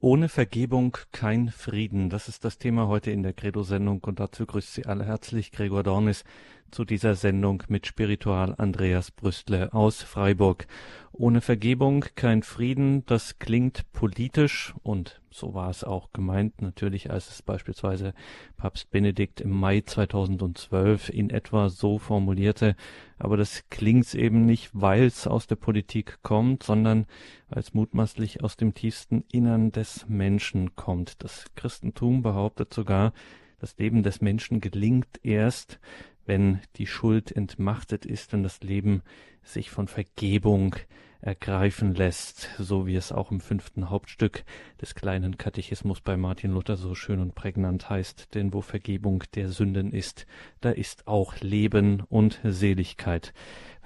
Ohne Vergebung kein Frieden. Das ist das Thema heute in der Credo-Sendung und dazu grüßt Sie alle herzlich Gregor Dornis zu dieser Sendung mit Spiritual Andreas Brüstle aus Freiburg. Ohne Vergebung kein Frieden, das klingt politisch und so war es auch gemeint, natürlich als es beispielsweise Papst Benedikt im Mai 2012 in etwa so formulierte, aber das klingt eben nicht, weil es aus der Politik kommt, sondern als mutmaßlich aus dem tiefsten Innern des Menschen kommt. Das Christentum behauptet sogar, das Leben des Menschen gelingt erst, wenn die Schuld entmachtet ist, wenn das Leben sich von Vergebung ergreifen lässt, so wie es auch im fünften Hauptstück des kleinen Katechismus bei Martin Luther so schön und prägnant heißt, denn wo Vergebung der Sünden ist, da ist auch Leben und Seligkeit.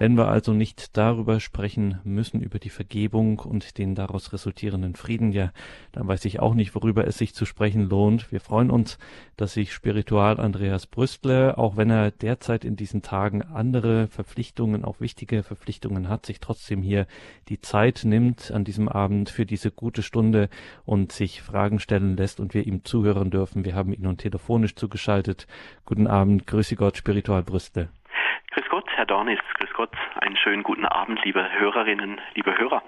Wenn wir also nicht darüber sprechen müssen, über die Vergebung und den daraus resultierenden Frieden, ja, dann weiß ich auch nicht, worüber es sich zu sprechen lohnt. Wir freuen uns, dass sich Spiritual Andreas Brüstle, auch wenn er derzeit in diesen Tagen andere Verpflichtungen, auch wichtige Verpflichtungen hat, sich trotzdem hier die Zeit nimmt an diesem Abend für diese gute Stunde und sich Fragen stellen lässt und wir ihm zuhören dürfen. Wir haben ihn nun telefonisch zugeschaltet. Guten Abend, grüße Gott, Spiritual Brüstle. Herr Dornis, grüß Gott, einen schönen guten Abend, liebe Hörerinnen, liebe Hörer.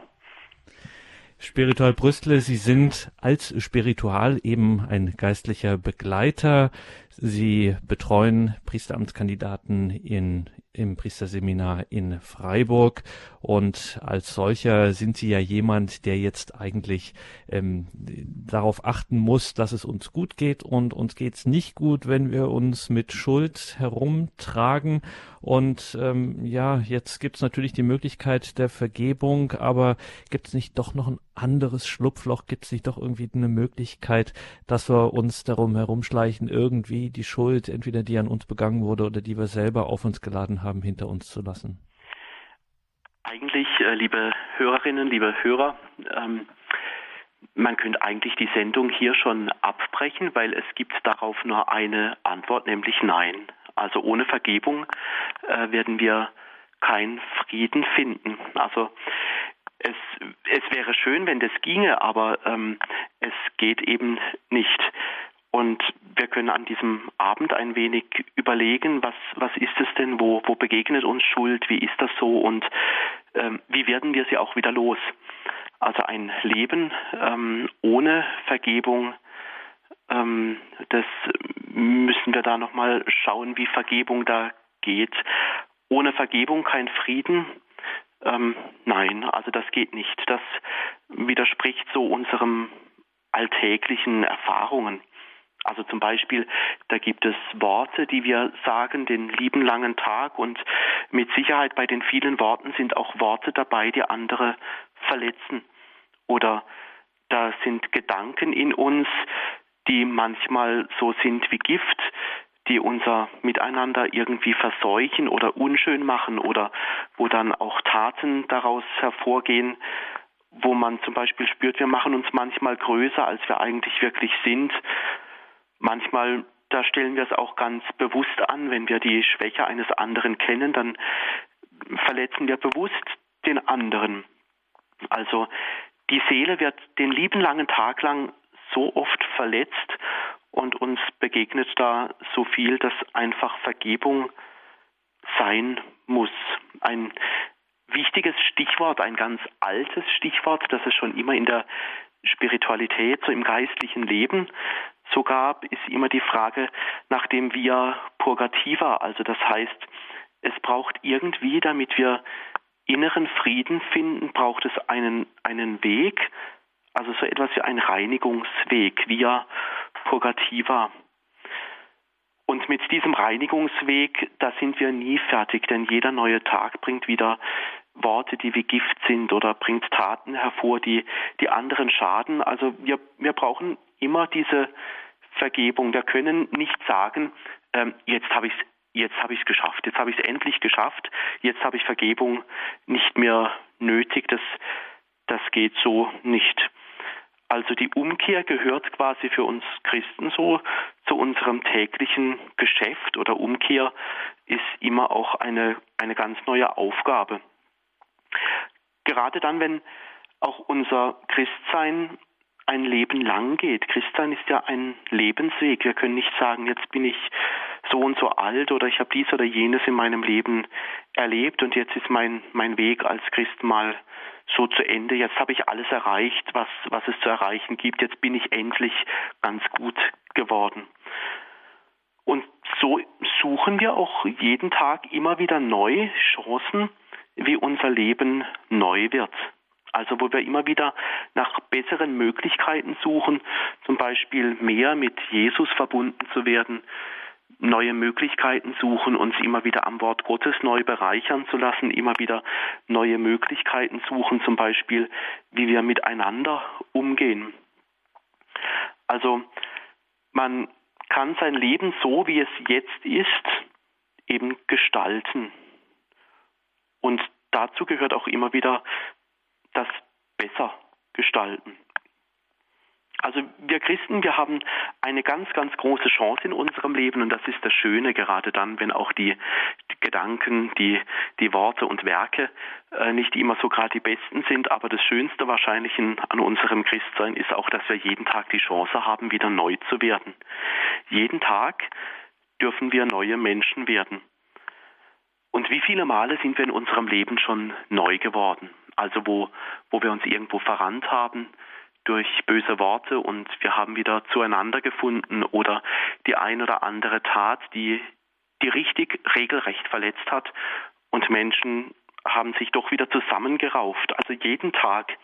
Spiritual Brüstle, Sie sind als Spiritual eben ein geistlicher Begleiter. Sie betreuen Priesteramtskandidaten in im Priesterseminar in Freiburg. Und als solcher sind Sie ja jemand, der jetzt eigentlich ähm, darauf achten muss, dass es uns gut geht. Und uns geht's nicht gut, wenn wir uns mit Schuld herumtragen. Und ähm, ja, jetzt gibt's natürlich die Möglichkeit der Vergebung, aber gibt's nicht doch noch ein anderes Schlupfloch? Gibt's nicht doch irgendwie eine Möglichkeit, dass wir uns darum herumschleichen, irgendwie die Schuld, entweder die an uns begangen wurde oder die wir selber auf uns geladen haben, hinter uns zu lassen? Eigentlich, äh, liebe Hörerinnen, liebe Hörer, ähm, man könnte eigentlich die Sendung hier schon abbrechen, weil es gibt darauf nur eine Antwort, nämlich Nein. Also ohne Vergebung äh, werden wir keinen Frieden finden. Also es, es wäre schön, wenn das ginge, aber ähm, es geht eben nicht. Und wir können an diesem Abend ein wenig überlegen, was, was ist es denn, wo, wo begegnet uns Schuld, wie ist das so und ähm, wie werden wir sie auch wieder los. Also ein Leben ähm, ohne Vergebung ähm, das müssen wir da nochmal schauen, wie Vergebung da geht. Ohne Vergebung kein Frieden. Ähm, nein, also das geht nicht. Das widerspricht so unserem alltäglichen Erfahrungen. Also zum Beispiel, da gibt es Worte, die wir sagen, den lieben langen Tag und mit Sicherheit bei den vielen Worten sind auch Worte dabei, die andere verletzen. Oder da sind Gedanken in uns, die manchmal so sind wie Gift, die unser Miteinander irgendwie verseuchen oder unschön machen oder wo dann auch Taten daraus hervorgehen, wo man zum Beispiel spürt, wir machen uns manchmal größer, als wir eigentlich wirklich sind. Manchmal, da stellen wir es auch ganz bewusst an, wenn wir die Schwäche eines anderen kennen, dann verletzen wir bewusst den anderen. Also die Seele wird den lieben langen Tag lang so oft verletzt und uns begegnet da so viel, dass einfach Vergebung sein muss. Ein wichtiges Stichwort, ein ganz altes Stichwort, das es schon immer in der Spiritualität, so im geistlichen Leben so gab, ist immer die Frage nach dem Via Purgativa. Also das heißt, es braucht irgendwie, damit wir inneren Frieden finden, braucht es einen, einen Weg, also so etwas wie ein Reinigungsweg, via purgativa. Und mit diesem Reinigungsweg, da sind wir nie fertig, denn jeder neue Tag bringt wieder Worte, die wie Gift sind oder bringt Taten hervor, die die anderen schaden. Also wir, wir brauchen immer diese Vergebung. Wir können nicht sagen, ähm, jetzt habe ich es jetzt habe ich es geschafft, jetzt habe ich es endlich geschafft, jetzt habe ich Vergebung nicht mehr nötig. Das, das geht so nicht. Also die Umkehr gehört quasi für uns Christen so zu unserem täglichen Geschäft oder Umkehr ist immer auch eine, eine ganz neue Aufgabe. Gerade dann, wenn auch unser Christsein ein Leben lang geht. Christsein ist ja ein Lebensweg. Wir können nicht sagen, jetzt bin ich so und so alt oder ich habe dies oder jenes in meinem Leben erlebt und jetzt ist mein, mein Weg als Christ mal so zu Ende. Jetzt habe ich alles erreicht, was, was es zu erreichen gibt. Jetzt bin ich endlich ganz gut geworden. Und so suchen wir auch jeden Tag immer wieder neue Chancen, wie unser Leben neu wird. Also wo wir immer wieder nach besseren Möglichkeiten suchen, zum Beispiel mehr mit Jesus verbunden zu werden, neue Möglichkeiten suchen, uns immer wieder am Wort Gottes neu bereichern zu lassen, immer wieder neue Möglichkeiten suchen, zum Beispiel, wie wir miteinander umgehen. Also man kann sein Leben so, wie es jetzt ist, eben gestalten. Und dazu gehört auch immer wieder das besser gestalten. Also wir Christen, wir haben eine ganz, ganz große Chance in unserem Leben und das ist das Schöne, gerade dann, wenn auch die, die Gedanken, die, die Worte und Werke äh, nicht immer so gerade die besten sind, aber das Schönste wahrscheinlich in, an unserem Christsein ist auch, dass wir jeden Tag die Chance haben, wieder neu zu werden. Jeden Tag dürfen wir neue Menschen werden. Und wie viele Male sind wir in unserem Leben schon neu geworden? Also wo, wo wir uns irgendwo verrannt haben, durch böse Worte und wir haben wieder zueinander gefunden oder die ein oder andere Tat, die, die richtig regelrecht verletzt hat und Menschen haben sich doch wieder zusammengerauft. Also jeden Tag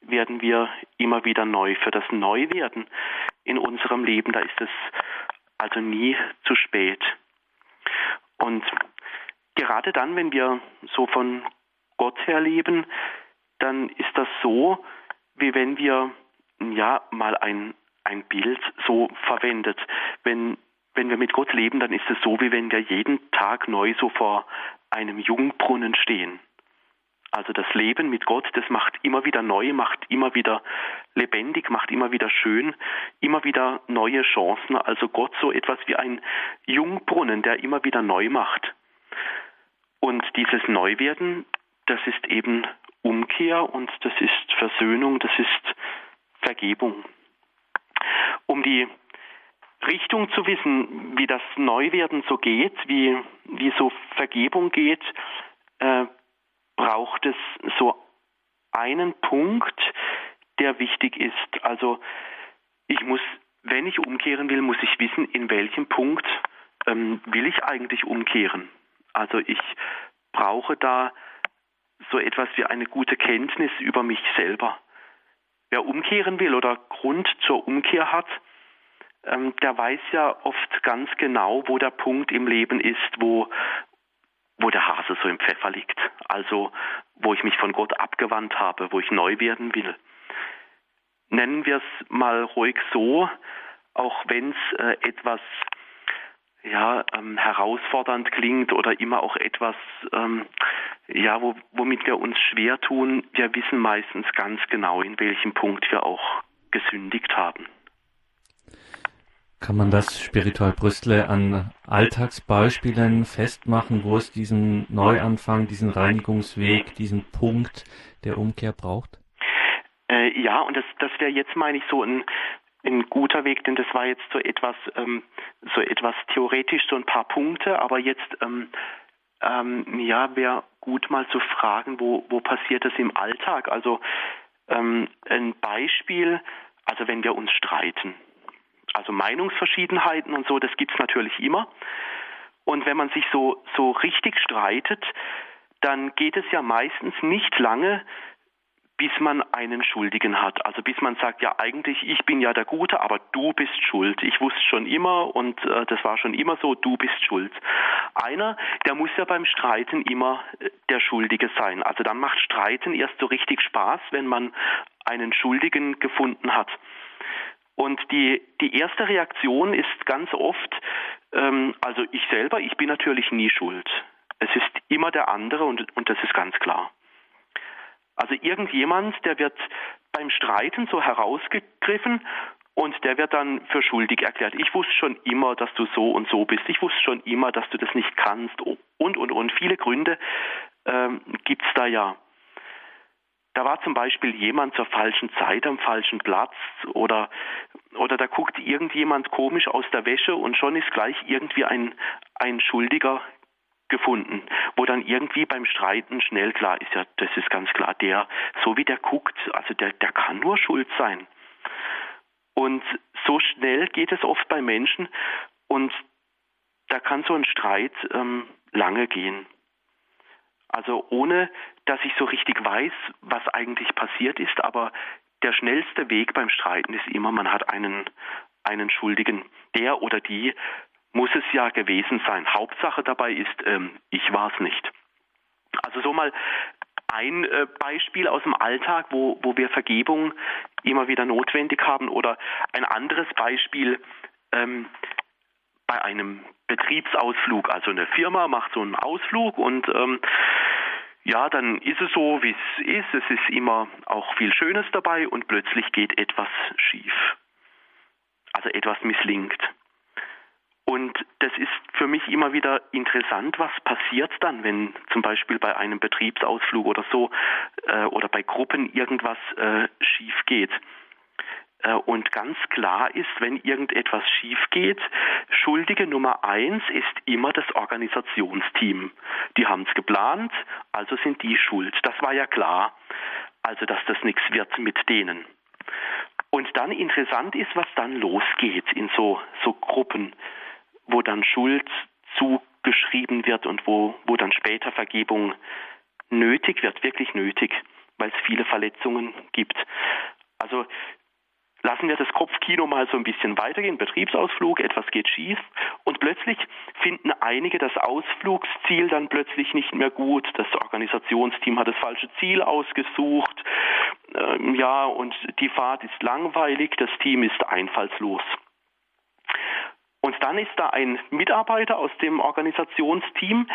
werden wir immer wieder neu. Für das Neuwerden in unserem Leben, da ist es also nie zu spät. Und gerade dann, wenn wir so von Gott her leben, dann ist das so, wie wenn wir ja mal ein, ein Bild so verwendet. Wenn, wenn wir mit Gott leben, dann ist es so, wie wenn wir jeden Tag neu so vor einem Jungbrunnen stehen. Also das Leben mit Gott, das macht immer wieder neu, macht immer wieder lebendig, macht immer wieder schön, immer wieder neue Chancen. Also Gott so etwas wie ein Jungbrunnen, der immer wieder neu macht. Und dieses Neuwerden, das ist eben Umkehr und das ist Versöhnung, das ist Vergebung. Um die Richtung zu wissen, wie das Neuwerden so geht, wie, wie so Vergebung geht, äh, braucht es so einen Punkt, der wichtig ist. Also ich muss, wenn ich umkehren will, muss ich wissen, in welchem Punkt ähm, will ich eigentlich umkehren. Also ich brauche da so etwas wie eine gute Kenntnis über mich selber. Wer umkehren will oder Grund zur Umkehr hat, ähm, der weiß ja oft ganz genau, wo der Punkt im Leben ist, wo, wo der Hase so im Pfeffer liegt. Also wo ich mich von Gott abgewandt habe, wo ich neu werden will. Nennen wir es mal ruhig so, auch wenn es äh, etwas ja, ähm, herausfordernd klingt oder immer auch etwas, ähm, ja, wo, womit wir uns schwer tun. Wir wissen meistens ganz genau, in welchem Punkt wir auch gesündigt haben. Kann man das spiritual Brüstle an Alltagsbeispielen festmachen, wo es diesen Neuanfang, diesen Reinigungsweg, diesen Punkt der Umkehr braucht? Äh, ja, und das, das wäre jetzt, meine ich, so ein, ein guter Weg, denn das war jetzt so etwas, ähm, so etwas theoretisch, so ein paar Punkte, aber jetzt, ähm, ähm, ja, wäre gut mal zu fragen, wo, wo passiert das im Alltag? Also ähm, ein Beispiel, also wenn wir uns streiten, also Meinungsverschiedenheiten und so, das gibt es natürlich immer. Und wenn man sich so, so richtig streitet, dann geht es ja meistens nicht lange, bis man einen Schuldigen hat. Also bis man sagt, ja eigentlich, ich bin ja der Gute, aber du bist schuld. Ich wusste schon immer und äh, das war schon immer so, du bist schuld. Einer, der muss ja beim Streiten immer äh, der Schuldige sein. Also dann macht Streiten erst so richtig Spaß, wenn man einen Schuldigen gefunden hat. Und die, die erste Reaktion ist ganz oft, ähm, also ich selber, ich bin natürlich nie schuld. Es ist immer der andere und, und das ist ganz klar. Also irgendjemand, der wird beim Streiten so herausgegriffen und der wird dann für schuldig erklärt. Ich wusste schon immer, dass du so und so bist. Ich wusste schon immer, dass du das nicht kannst. Und, und, und. Viele Gründe ähm, gibt es da ja. Da war zum Beispiel jemand zur falschen Zeit am falschen Platz oder, oder da guckt irgendjemand komisch aus der Wäsche und schon ist gleich irgendwie ein, ein Schuldiger gefunden, wo dann irgendwie beim Streiten schnell klar ist, ja, das ist ganz klar, der, so wie der guckt, also der, der kann nur schuld sein. Und so schnell geht es oft bei Menschen und da kann so ein Streit ähm, lange gehen. Also ohne, dass ich so richtig weiß, was eigentlich passiert ist, aber der schnellste Weg beim Streiten ist immer, man hat einen, einen Schuldigen. Der oder die muss es ja gewesen sein. Hauptsache dabei ist, ähm, ich war es nicht. Also so mal ein äh, Beispiel aus dem Alltag, wo, wo wir Vergebung immer wieder notwendig haben oder ein anderes Beispiel ähm, bei einem Betriebsausflug. Also eine Firma macht so einen Ausflug und ähm, ja, dann ist es so, wie es ist. Es ist immer auch viel Schönes dabei und plötzlich geht etwas schief. Also etwas misslingt. Und das ist für mich immer wieder interessant, was passiert dann, wenn zum Beispiel bei einem Betriebsausflug oder so äh, oder bei Gruppen irgendwas äh, schief geht. Äh, und ganz klar ist, wenn irgendetwas schief geht, Schuldige Nummer eins ist immer das Organisationsteam. Die haben es geplant, also sind die schuld. Das war ja klar. Also, dass das nichts wird mit denen. Und dann interessant ist, was dann losgeht in so, so Gruppen wo dann Schuld zugeschrieben wird und wo, wo dann später Vergebung nötig wird, wirklich nötig, weil es viele Verletzungen gibt. Also lassen wir das Kopfkino mal so ein bisschen weitergehen, Betriebsausflug, etwas geht schief und plötzlich finden einige das Ausflugsziel dann plötzlich nicht mehr gut. Das Organisationsteam hat das falsche Ziel ausgesucht, ähm, ja, und die Fahrt ist langweilig, das Team ist einfallslos. Und dann ist da ein Mitarbeiter aus dem Organisationsteam,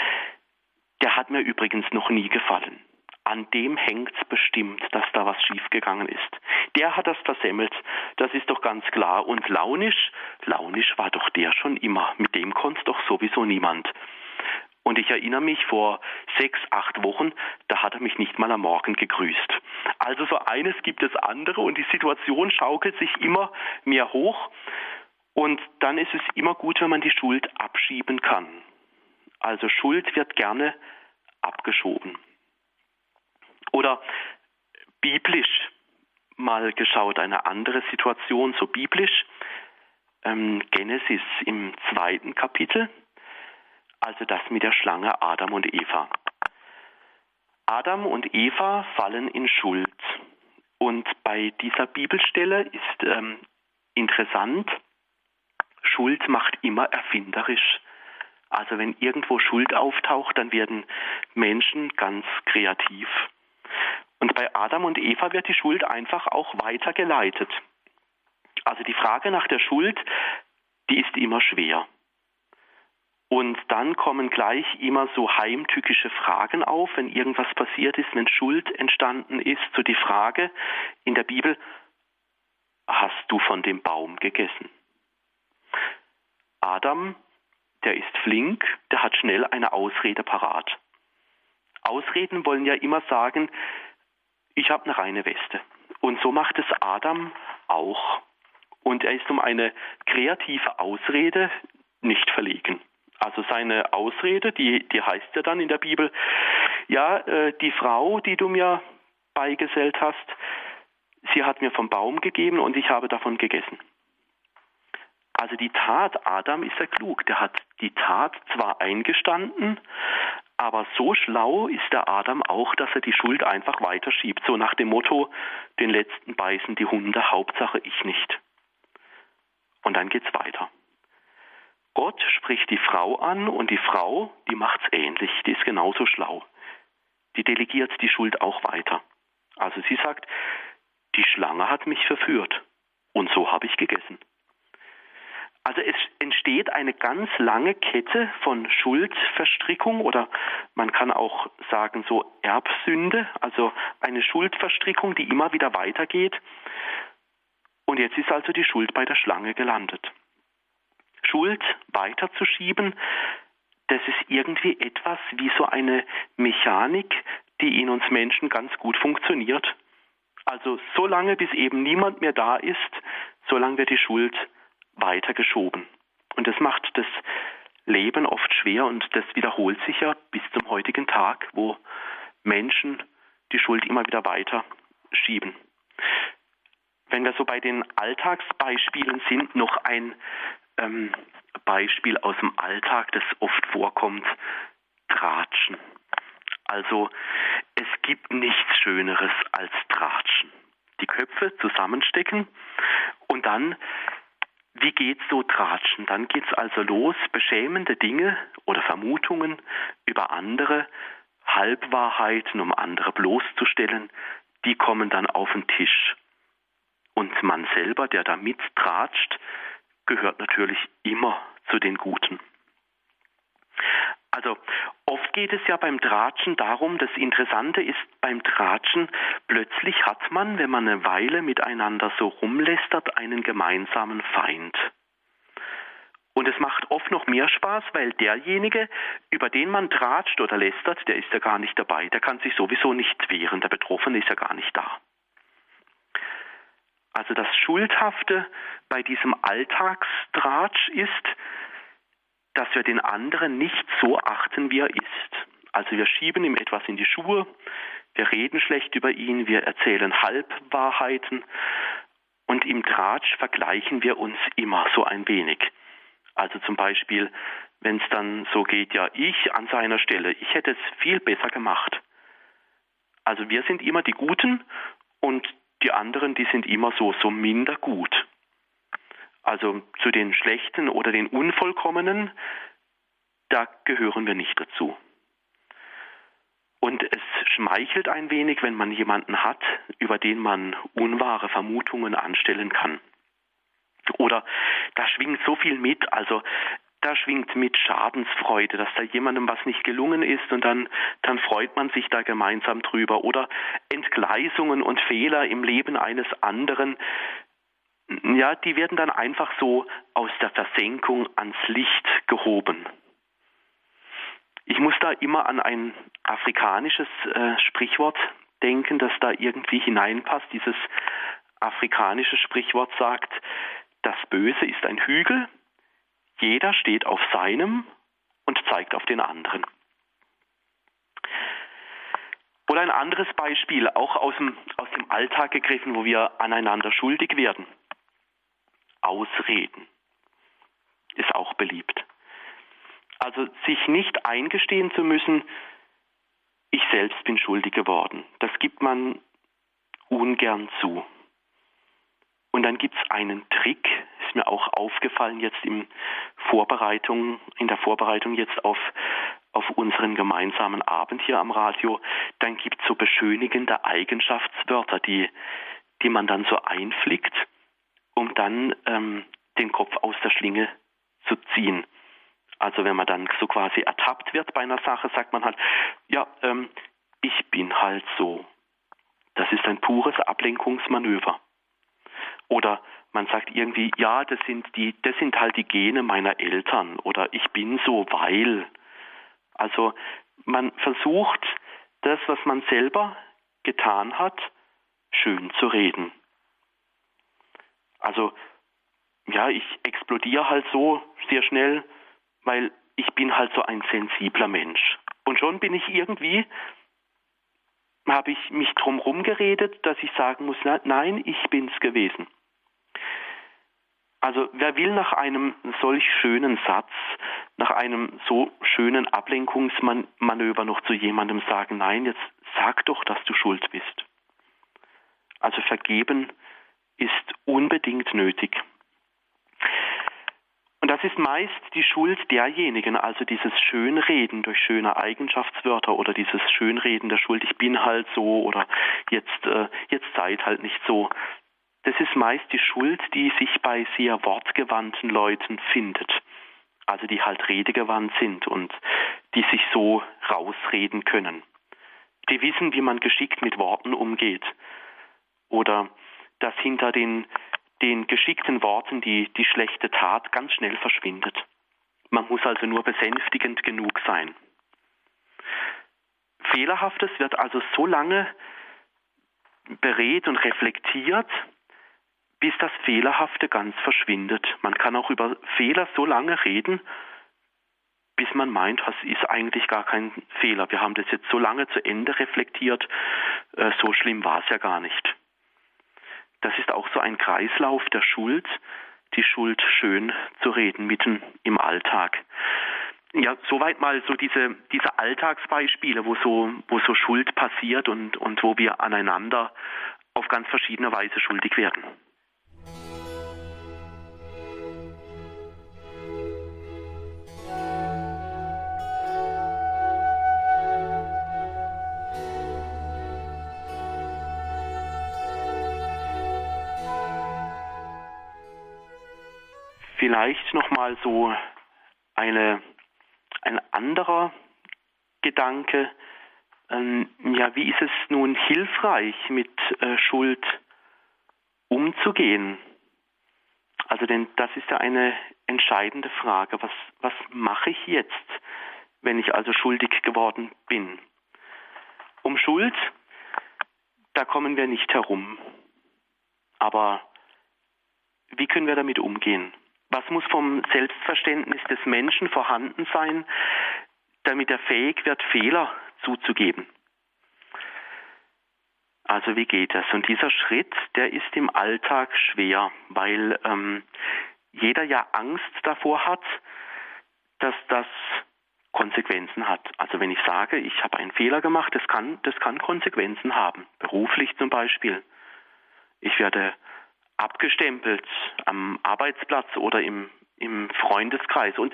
der hat mir übrigens noch nie gefallen. An dem hängt's bestimmt, dass da was schiefgegangen ist. Der hat das versemmelt, das ist doch ganz klar. Und launisch, launisch war doch der schon immer. Mit dem konnte doch sowieso niemand. Und ich erinnere mich vor sechs, acht Wochen, da hat er mich nicht mal am Morgen gegrüßt. Also so eines gibt es andere und die Situation schaukelt sich immer mehr hoch. Und dann ist es immer gut, wenn man die Schuld abschieben kann. Also Schuld wird gerne abgeschoben. Oder biblisch mal geschaut, eine andere Situation, so biblisch. Ähm, Genesis im zweiten Kapitel, also das mit der Schlange Adam und Eva. Adam und Eva fallen in Schuld. Und bei dieser Bibelstelle ist ähm, interessant, Schuld macht immer erfinderisch. Also wenn irgendwo Schuld auftaucht, dann werden Menschen ganz kreativ. Und bei Adam und Eva wird die Schuld einfach auch weitergeleitet. Also die Frage nach der Schuld, die ist immer schwer. Und dann kommen gleich immer so heimtückische Fragen auf, wenn irgendwas passiert ist, wenn Schuld entstanden ist. So die Frage in der Bibel, hast du von dem Baum gegessen? Adam, der ist flink, der hat schnell eine Ausrede parat. Ausreden wollen ja immer sagen, ich habe eine reine Weste. Und so macht es Adam auch. Und er ist um eine kreative Ausrede nicht verlegen. Also seine Ausrede, die, die heißt ja dann in der Bibel, ja, äh, die Frau, die du mir beigesellt hast, sie hat mir vom Baum gegeben und ich habe davon gegessen. Also die Tat, Adam ist ja klug, der hat die Tat zwar eingestanden, aber so schlau ist der Adam auch, dass er die Schuld einfach weiterschiebt, so nach dem Motto, den letzten beißen die Hunde, Hauptsache ich nicht. Und dann geht's weiter. Gott spricht die Frau an und die Frau, die macht's ähnlich, die ist genauso schlau. Die delegiert die Schuld auch weiter. Also sie sagt, die Schlange hat mich verführt und so habe ich gegessen. Also es entsteht eine ganz lange Kette von Schuldverstrickung oder man kann auch sagen so Erbsünde, also eine Schuldverstrickung, die immer wieder weitergeht. Und jetzt ist also die Schuld bei der Schlange gelandet. Schuld weiterzuschieben, das ist irgendwie etwas wie so eine Mechanik, die in uns Menschen ganz gut funktioniert. Also so lange, bis eben niemand mehr da ist, so lange wird die Schuld weitergeschoben. Und das macht das Leben oft schwer und das wiederholt sich ja bis zum heutigen Tag, wo Menschen die Schuld immer wieder weiter schieben. Wenn wir so bei den Alltagsbeispielen sind, noch ein ähm, Beispiel aus dem Alltag, das oft vorkommt, Tratschen. Also es gibt nichts Schöneres als Tratschen. Die Köpfe zusammenstecken und dann, wie geht's so Tratschen? Dann geht's also los, beschämende Dinge oder Vermutungen über andere, Halbwahrheiten, um andere bloßzustellen, die kommen dann auf den Tisch. Und man selber, der da mittratscht, gehört natürlich immer zu den Guten. Also oft geht es ja beim Tratschen darum, das Interessante ist beim Tratschen, plötzlich hat man, wenn man eine Weile miteinander so rumlästert, einen gemeinsamen Feind. Und es macht oft noch mehr Spaß, weil derjenige, über den man tratscht oder lästert, der ist ja gar nicht dabei. Der kann sich sowieso nicht wehren. Der Betroffene ist ja gar nicht da. Also das Schuldhafte bei diesem Alltagstratsch ist, dass wir den anderen nicht so achten, wie er ist. Also wir schieben ihm etwas in die Schuhe, wir reden schlecht über ihn, wir erzählen Halbwahrheiten und im Tratsch vergleichen wir uns immer so ein wenig. Also zum Beispiel, wenn es dann so geht, ja, ich an seiner Stelle, ich hätte es viel besser gemacht. Also wir sind immer die Guten und die anderen, die sind immer so, so minder gut. Also zu den Schlechten oder den Unvollkommenen, da gehören wir nicht dazu. Und es schmeichelt ein wenig, wenn man jemanden hat, über den man unwahre Vermutungen anstellen kann. Oder da schwingt so viel mit, also da schwingt mit Schadensfreude, dass da jemandem was nicht gelungen ist und dann, dann freut man sich da gemeinsam drüber. Oder Entgleisungen und Fehler im Leben eines anderen, ja, die werden dann einfach so aus der Versenkung ans Licht gehoben. Ich muss da immer an ein afrikanisches äh, Sprichwort denken, das da irgendwie hineinpasst. Dieses afrikanische Sprichwort sagt, das Böse ist ein Hügel, jeder steht auf seinem und zeigt auf den anderen. Oder ein anderes Beispiel, auch aus dem, aus dem Alltag gegriffen, wo wir aneinander schuldig werden. Ausreden ist auch beliebt. Also sich nicht eingestehen zu müssen, ich selbst bin schuldig geworden. Das gibt man ungern zu. Und dann gibt es einen Trick, ist mir auch aufgefallen jetzt in Vorbereitung, in der Vorbereitung jetzt auf, auf unseren gemeinsamen Abend hier am Radio. Dann gibt es so beschönigende Eigenschaftswörter, die, die man dann so einflickt um dann ähm, den Kopf aus der Schlinge zu ziehen. Also wenn man dann so quasi ertappt wird bei einer Sache, sagt man halt, ja, ähm, ich bin halt so. Das ist ein pures Ablenkungsmanöver. Oder man sagt irgendwie, ja, das sind die, das sind halt die Gene meiner Eltern oder ich bin so, weil. Also man versucht, das, was man selber getan hat, schön zu reden. Also ja, ich explodiere halt so sehr schnell, weil ich bin halt so ein sensibler Mensch. Und schon bin ich irgendwie, habe ich mich drum geredet, dass ich sagen muss, nein, ich bin's gewesen. Also wer will nach einem solch schönen Satz, nach einem so schönen Ablenkungsmanöver noch zu jemandem sagen, nein, jetzt sag doch, dass du schuld bist. Also vergeben ist unbedingt nötig. Und das ist meist die Schuld derjenigen, also dieses Schönreden durch schöne Eigenschaftswörter oder dieses Schönreden der Schuld, ich bin halt so oder jetzt, äh, jetzt seid halt nicht so. Das ist meist die Schuld, die sich bei sehr wortgewandten Leuten findet. Also die halt redegewandt sind und die sich so rausreden können. Die wissen, wie man geschickt mit Worten umgeht. Oder dass hinter den, den geschickten Worten die, die schlechte Tat ganz schnell verschwindet. Man muss also nur besänftigend genug sein. Fehlerhaftes wird also so lange berät und reflektiert, bis das Fehlerhafte ganz verschwindet. Man kann auch über Fehler so lange reden, bis man meint, das ist eigentlich gar kein Fehler. Wir haben das jetzt so lange zu Ende reflektiert, äh, so schlimm war es ja gar nicht. Das ist auch so ein Kreislauf der Schuld, die Schuld schön zu reden, mitten im Alltag. Ja, soweit mal so diese, diese Alltagsbeispiele, wo so, wo so Schuld passiert und, und wo wir aneinander auf ganz verschiedene Weise schuldig werden. Vielleicht nochmal so eine, ein anderer Gedanke. Ähm, ja, wie ist es nun hilfreich, mit äh, Schuld umzugehen? Also, denn das ist ja eine entscheidende Frage. Was, was mache ich jetzt, wenn ich also schuldig geworden bin? Um Schuld, da kommen wir nicht herum. Aber wie können wir damit umgehen? Was muss vom Selbstverständnis des Menschen vorhanden sein, damit er fähig wird, Fehler zuzugeben? Also wie geht das? Und dieser Schritt, der ist im Alltag schwer, weil ähm, jeder ja Angst davor hat, dass das Konsequenzen hat. Also wenn ich sage, ich habe einen Fehler gemacht, das kann, das kann Konsequenzen haben, beruflich zum Beispiel. Ich werde abgestempelt am Arbeitsplatz oder im, im Freundeskreis. Und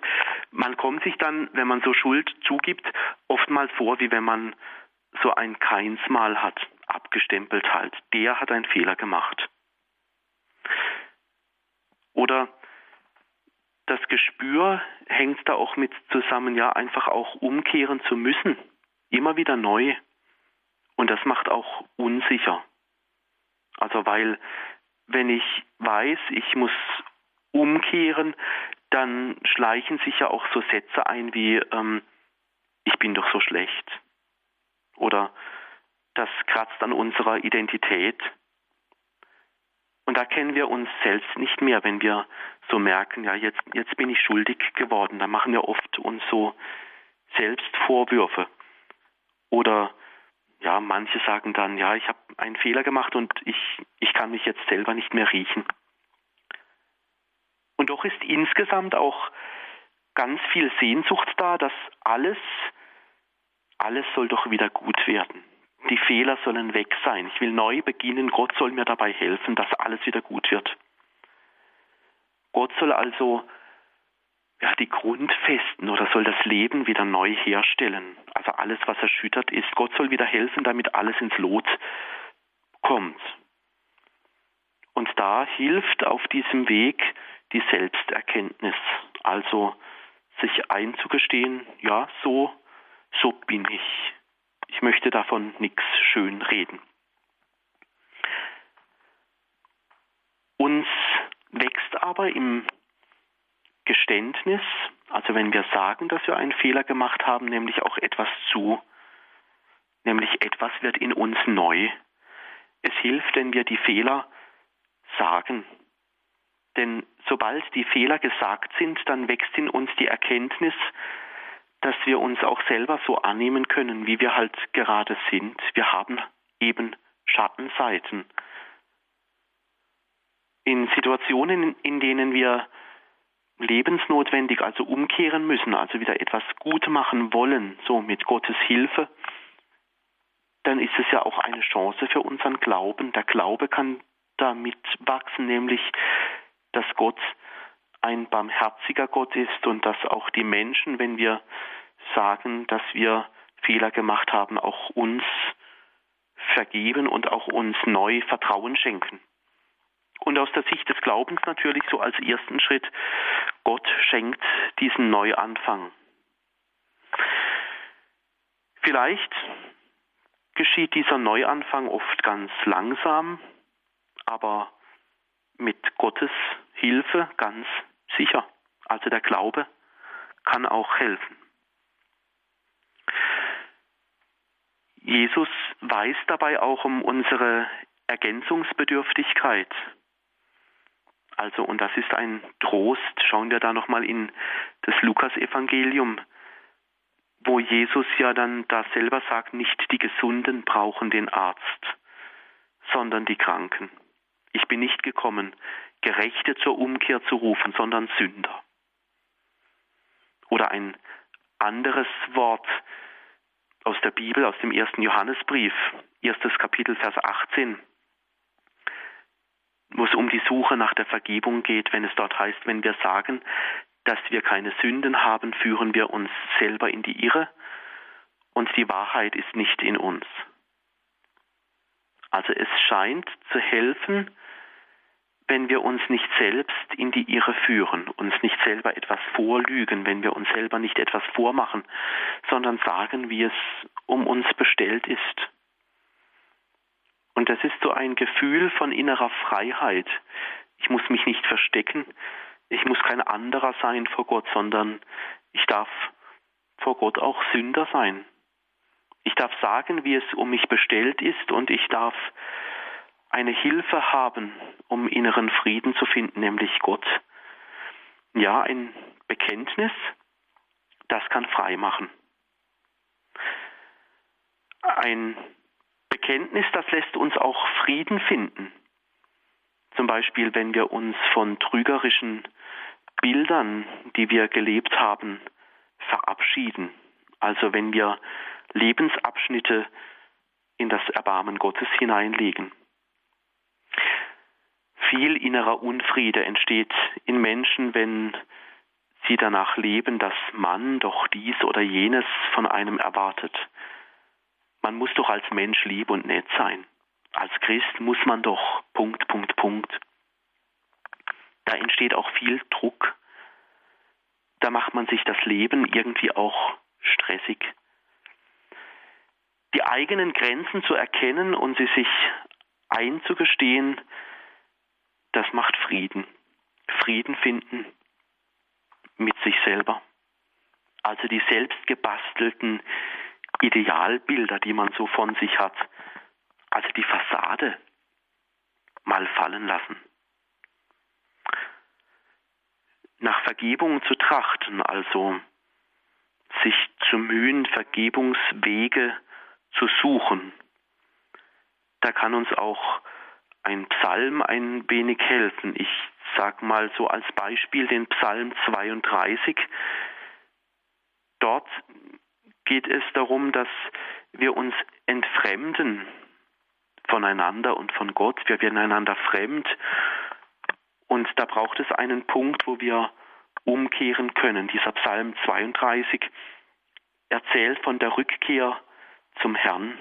man kommt sich dann, wenn man so Schuld zugibt, oftmals vor, wie wenn man so ein Keinsmal hat, abgestempelt halt. Der hat einen Fehler gemacht. Oder das Gespür hängt da auch mit zusammen, ja, einfach auch umkehren zu müssen. Immer wieder neu. Und das macht auch unsicher. Also weil wenn ich weiß, ich muss umkehren, dann schleichen sich ja auch so Sätze ein wie ähm, ich bin doch so schlecht oder das kratzt an unserer Identität. Und da kennen wir uns selbst nicht mehr, wenn wir so merken, ja, jetzt, jetzt bin ich schuldig geworden. Da machen wir oft uns so selbst Vorwürfe. Oder ja, manche sagen dann, ja, ich habe einen Fehler gemacht und ich, ich kann mich jetzt selber nicht mehr riechen. Und doch ist insgesamt auch ganz viel Sehnsucht da, dass alles, alles soll doch wieder gut werden. Die Fehler sollen weg sein. Ich will neu beginnen. Gott soll mir dabei helfen, dass alles wieder gut wird. Gott soll also ja, die Grundfesten oder soll das Leben wieder neu herstellen. Also alles, was erschüttert ist. Gott soll wieder helfen, damit alles ins Lot kommt. Und da hilft auf diesem Weg die Selbsterkenntnis. Also sich einzugestehen, ja, so, so bin ich. Ich möchte davon nichts schön reden. Uns wächst aber im Geständnis, also wenn wir sagen, dass wir einen Fehler gemacht haben, nämlich auch etwas zu, nämlich etwas wird in uns neu. Es hilft, wenn wir die Fehler sagen. Denn sobald die Fehler gesagt sind, dann wächst in uns die Erkenntnis, dass wir uns auch selber so annehmen können, wie wir halt gerade sind. Wir haben eben Schattenseiten. In Situationen, in denen wir lebensnotwendig, also umkehren müssen, also wieder etwas gut machen wollen, so mit Gottes Hilfe, dann ist es ja auch eine Chance für unseren Glauben. Der Glaube kann damit wachsen, nämlich dass Gott ein barmherziger Gott ist und dass auch die Menschen, wenn wir sagen, dass wir Fehler gemacht haben, auch uns vergeben und auch uns neu Vertrauen schenken. Und aus der Sicht des Glaubens natürlich so als ersten Schritt, Gott schenkt diesen Neuanfang. Vielleicht geschieht dieser Neuanfang oft ganz langsam, aber mit Gottes Hilfe ganz sicher. Also der Glaube kann auch helfen. Jesus weiß dabei auch um unsere Ergänzungsbedürftigkeit. Also, und das ist ein Trost. Schauen wir da nochmal in das Lukas-Evangelium, wo Jesus ja dann da selber sagt, nicht die Gesunden brauchen den Arzt, sondern die Kranken. Ich bin nicht gekommen, Gerechte zur Umkehr zu rufen, sondern Sünder. Oder ein anderes Wort aus der Bibel, aus dem ersten Johannesbrief, erstes Kapitel, Vers 18 wo es um die Suche nach der Vergebung geht, wenn es dort heißt, wenn wir sagen, dass wir keine Sünden haben, führen wir uns selber in die Irre und die Wahrheit ist nicht in uns. Also es scheint zu helfen, wenn wir uns nicht selbst in die Irre führen, uns nicht selber etwas vorlügen, wenn wir uns selber nicht etwas vormachen, sondern sagen, wie es um uns bestellt ist. Und das ist so ein Gefühl von innerer Freiheit. Ich muss mich nicht verstecken, ich muss kein anderer sein vor Gott, sondern ich darf vor Gott auch Sünder sein. Ich darf sagen, wie es um mich bestellt ist und ich darf eine Hilfe haben, um inneren Frieden zu finden, nämlich Gott. Ja, ein Bekenntnis, das kann frei machen. Ein Bekenntnis, das lässt uns auch Frieden finden. Zum Beispiel, wenn wir uns von trügerischen Bildern, die wir gelebt haben, verabschieden. Also wenn wir Lebensabschnitte in das Erbarmen Gottes hineinlegen. Viel innerer Unfriede entsteht in Menschen, wenn sie danach leben, dass man doch dies oder jenes von einem erwartet. Man muss doch als Mensch lieb und nett sein. Als Christ muss man doch Punkt, Punkt, Punkt. Da entsteht auch viel Druck. Da macht man sich das Leben irgendwie auch stressig. Die eigenen Grenzen zu erkennen und sie sich einzugestehen, das macht Frieden. Frieden finden mit sich selber. Also die selbstgebastelten Idealbilder, die man so von sich hat, also die Fassade mal fallen lassen. Nach Vergebung zu trachten, also sich zu mühen, Vergebungswege zu suchen. Da kann uns auch ein Psalm ein wenig helfen. Ich sage mal so als Beispiel den Psalm 32. Dort geht es darum, dass wir uns entfremden voneinander und von Gott. Wir werden einander fremd. Und da braucht es einen Punkt, wo wir umkehren können. Dieser Psalm 32 erzählt von der Rückkehr zum Herrn.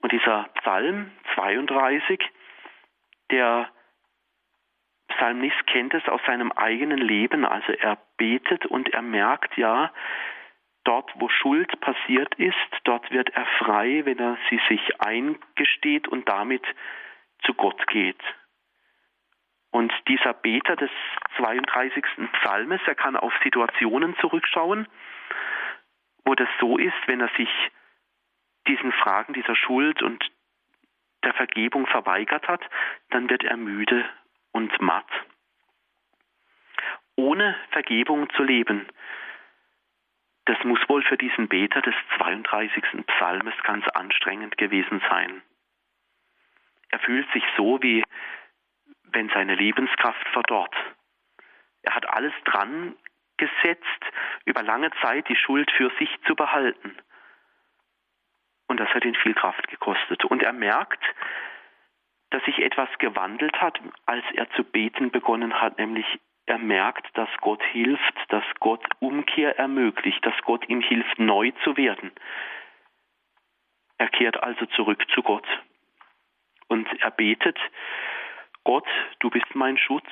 Und dieser Psalm 32, der Psalmist kennt es aus seinem eigenen Leben, also er betet und er merkt ja, Dort, wo Schuld passiert ist, dort wird er frei, wenn er sie sich eingesteht und damit zu Gott geht. Und dieser Beter des 32. Psalmes, er kann auf Situationen zurückschauen, wo das so ist, wenn er sich diesen Fragen dieser Schuld und der Vergebung verweigert hat, dann wird er müde und matt. Ohne Vergebung zu leben, das muss wohl für diesen Beter des 32. Psalmes ganz anstrengend gewesen sein. Er fühlt sich so, wie wenn seine Lebenskraft verdorrt. Er hat alles dran gesetzt, über lange Zeit die Schuld für sich zu behalten. Und das hat ihn viel Kraft gekostet. Und er merkt, dass sich etwas gewandelt hat, als er zu beten begonnen hat, nämlich er merkt, dass Gott hilft, dass Gott Umkehr ermöglicht, dass Gott ihm hilft, neu zu werden. Er kehrt also zurück zu Gott und er betet, Gott, du bist mein Schutz,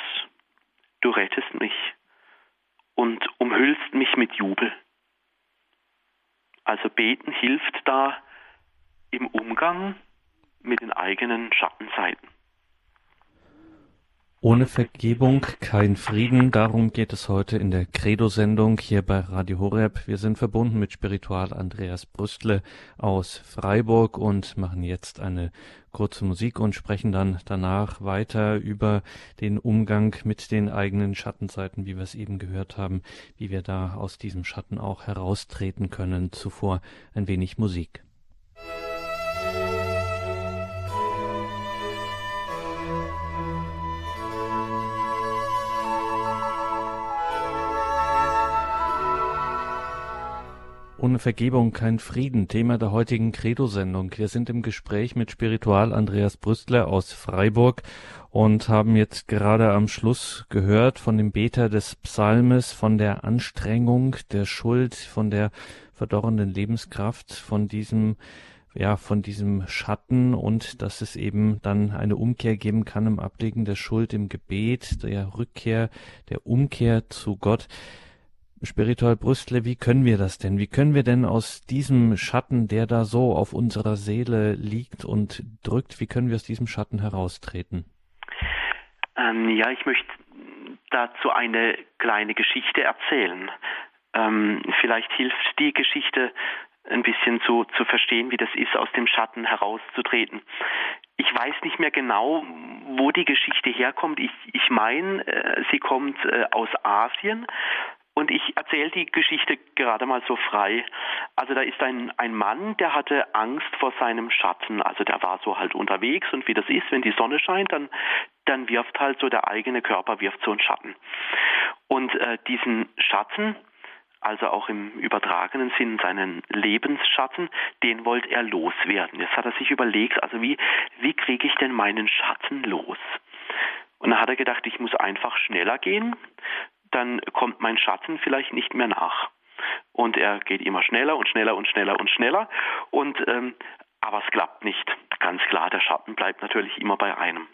du rettest mich und umhüllst mich mit Jubel. Also beten hilft da im Umgang mit den eigenen Schattenseiten. Ohne Vergebung kein Frieden. Darum geht es heute in der Credo-Sendung hier bei Radio Horeb. Wir sind verbunden mit Spiritual Andreas Brüstle aus Freiburg und machen jetzt eine kurze Musik und sprechen dann danach weiter über den Umgang mit den eigenen Schattenseiten, wie wir es eben gehört haben, wie wir da aus diesem Schatten auch heraustreten können. Zuvor ein wenig Musik. Ohne Vergebung kein Frieden, Thema der heutigen Credo-Sendung. Wir sind im Gespräch mit Spiritual Andreas Brüstler aus Freiburg und haben jetzt gerade am Schluss gehört von dem Beter des Psalmes, von der Anstrengung, der Schuld, von der verdorrenden Lebenskraft, von diesem ja, von diesem Schatten und dass es eben dann eine Umkehr geben kann im Ablegen der Schuld, im Gebet, der Rückkehr, der Umkehr zu Gott. Spiritual Brüstle, wie können wir das denn? Wie können wir denn aus diesem Schatten, der da so auf unserer Seele liegt und drückt, wie können wir aus diesem Schatten heraustreten? Ähm, ja, ich möchte dazu eine kleine Geschichte erzählen. Ähm, vielleicht hilft die Geschichte ein bisschen zu, zu verstehen, wie das ist, aus dem Schatten herauszutreten. Ich weiß nicht mehr genau, wo die Geschichte herkommt. Ich, ich meine, äh, sie kommt äh, aus Asien und ich erzähle die Geschichte gerade mal so frei. Also da ist ein, ein Mann, der hatte Angst vor seinem Schatten. Also der war so halt unterwegs und wie das ist, wenn die Sonne scheint, dann, dann wirft halt so der eigene Körper, wirft so einen Schatten. Und äh, diesen Schatten, also auch im übertragenen Sinn seinen Lebensschatten, den wollte er loswerden. Jetzt hat er sich überlegt, also wie, wie kriege ich denn meinen Schatten los? Und dann hat er gedacht, ich muss einfach schneller gehen dann kommt mein Schatten vielleicht nicht mehr nach. Und er geht immer schneller und schneller und schneller und schneller. Und ähm, aber es klappt nicht. Ganz klar, der Schatten bleibt natürlich immer bei einem.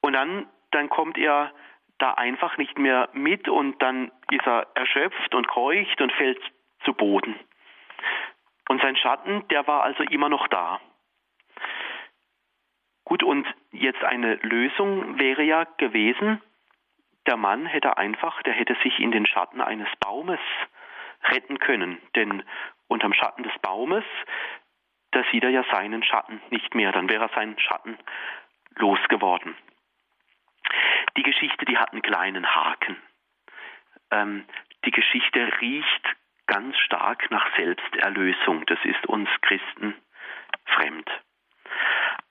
Und dann, dann kommt er da einfach nicht mehr mit und dann ist er erschöpft und keucht und fällt zu Boden. Und sein Schatten, der war also immer noch da. Gut, und jetzt eine Lösung wäre ja gewesen, der Mann hätte einfach, der hätte sich in den Schatten eines Baumes retten können, denn unterm Schatten des Baumes, da sieht er ja seinen Schatten nicht mehr, dann wäre er seinen Schatten losgeworden. Die Geschichte, die hat einen kleinen Haken. Ähm, die Geschichte riecht ganz stark nach Selbsterlösung. Das ist uns Christen fremd.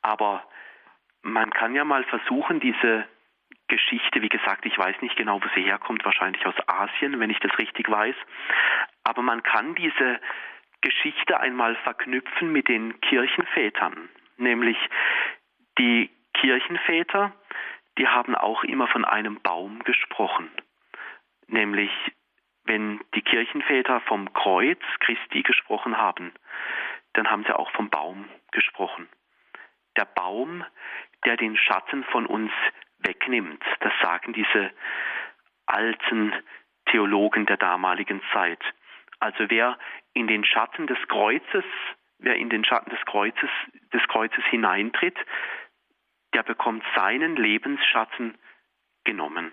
Aber man kann ja mal versuchen, diese Geschichte, wie gesagt, ich weiß nicht genau, wo sie herkommt, wahrscheinlich aus Asien, wenn ich das richtig weiß. Aber man kann diese Geschichte einmal verknüpfen mit den Kirchenvätern, nämlich die Kirchenväter, die haben auch immer von einem Baum gesprochen, nämlich wenn die Kirchenväter vom Kreuz Christi gesprochen haben, dann haben sie auch vom Baum gesprochen. Der Baum, der den Schatten von uns wegnimmt. Das sagen diese alten Theologen der damaligen Zeit. Also wer in den Schatten des Kreuzes, wer in den Schatten des Kreuzes, des Kreuzes hineintritt, der bekommt seinen Lebensschatten genommen.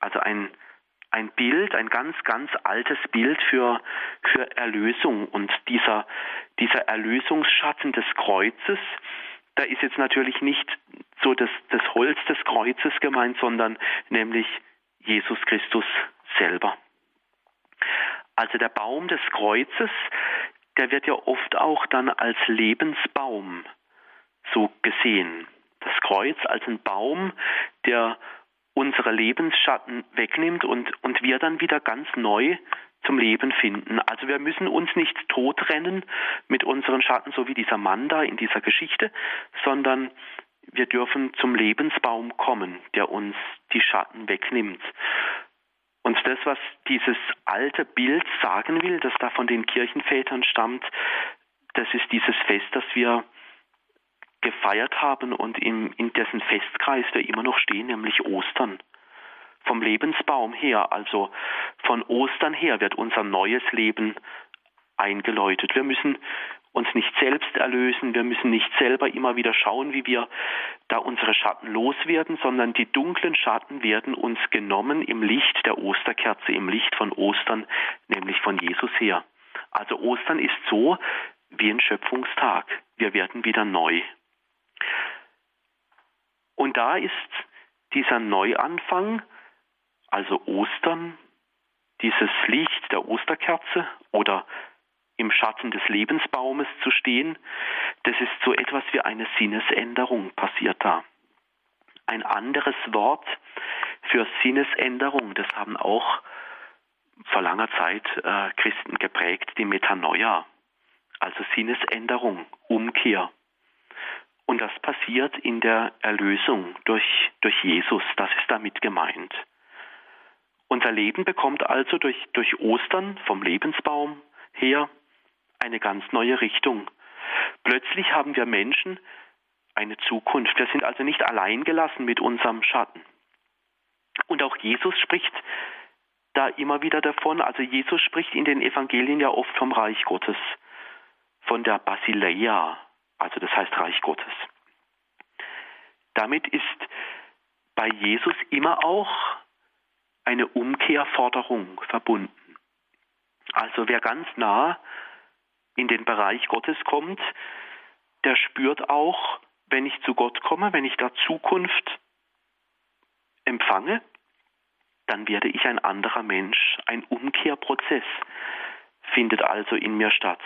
Also ein, ein Bild, ein ganz, ganz altes Bild für, für Erlösung. Und dieser, dieser Erlösungsschatten des Kreuzes, da ist jetzt natürlich nicht so das, das Holz des Kreuzes gemeint, sondern nämlich Jesus Christus selber. Also der Baum des Kreuzes, der wird ja oft auch dann als Lebensbaum so gesehen. Das Kreuz als ein Baum, der unsere Lebensschatten wegnimmt und, und wir dann wieder ganz neu zum Leben finden. Also wir müssen uns nicht totrennen mit unseren Schatten, so wie dieser Mann da in dieser Geschichte, sondern wir dürfen zum Lebensbaum kommen, der uns die Schatten wegnimmt. Und das, was dieses alte Bild sagen will, das da von den Kirchenvätern stammt, das ist dieses Fest, das wir gefeiert haben und in, in dessen Festkreis wir immer noch stehen, nämlich Ostern. Vom Lebensbaum her, also von Ostern her, wird unser neues Leben eingeläutet. Wir müssen uns nicht selbst erlösen, wir müssen nicht selber immer wieder schauen, wie wir da unsere Schatten loswerden, sondern die dunklen Schatten werden uns genommen im Licht der Osterkerze, im Licht von Ostern, nämlich von Jesus her. Also Ostern ist so wie ein Schöpfungstag. Wir werden wieder neu. Und da ist dieser Neuanfang, also Ostern, dieses Licht der Osterkerze oder im Schatten des Lebensbaumes zu stehen, das ist so etwas wie eine Sinnesänderung passiert da. Ein anderes Wort für Sinnesänderung, das haben auch vor langer Zeit äh, Christen geprägt, die Metanoia, also Sinnesänderung, Umkehr. Und das passiert in der Erlösung durch, durch Jesus, das ist damit gemeint. Unser Leben bekommt also durch, durch Ostern vom Lebensbaum her eine ganz neue Richtung. Plötzlich haben wir Menschen eine Zukunft. Wir sind also nicht allein gelassen mit unserem Schatten. Und auch Jesus spricht da immer wieder davon. Also Jesus spricht in den Evangelien ja oft vom Reich Gottes, von der Basileia, also das heißt Reich Gottes. Damit ist bei Jesus immer auch eine Umkehrforderung verbunden. Also wer ganz nah in den Bereich Gottes kommt, der spürt auch, wenn ich zu Gott komme, wenn ich da Zukunft empfange, dann werde ich ein anderer Mensch. Ein Umkehrprozess findet also in mir statt.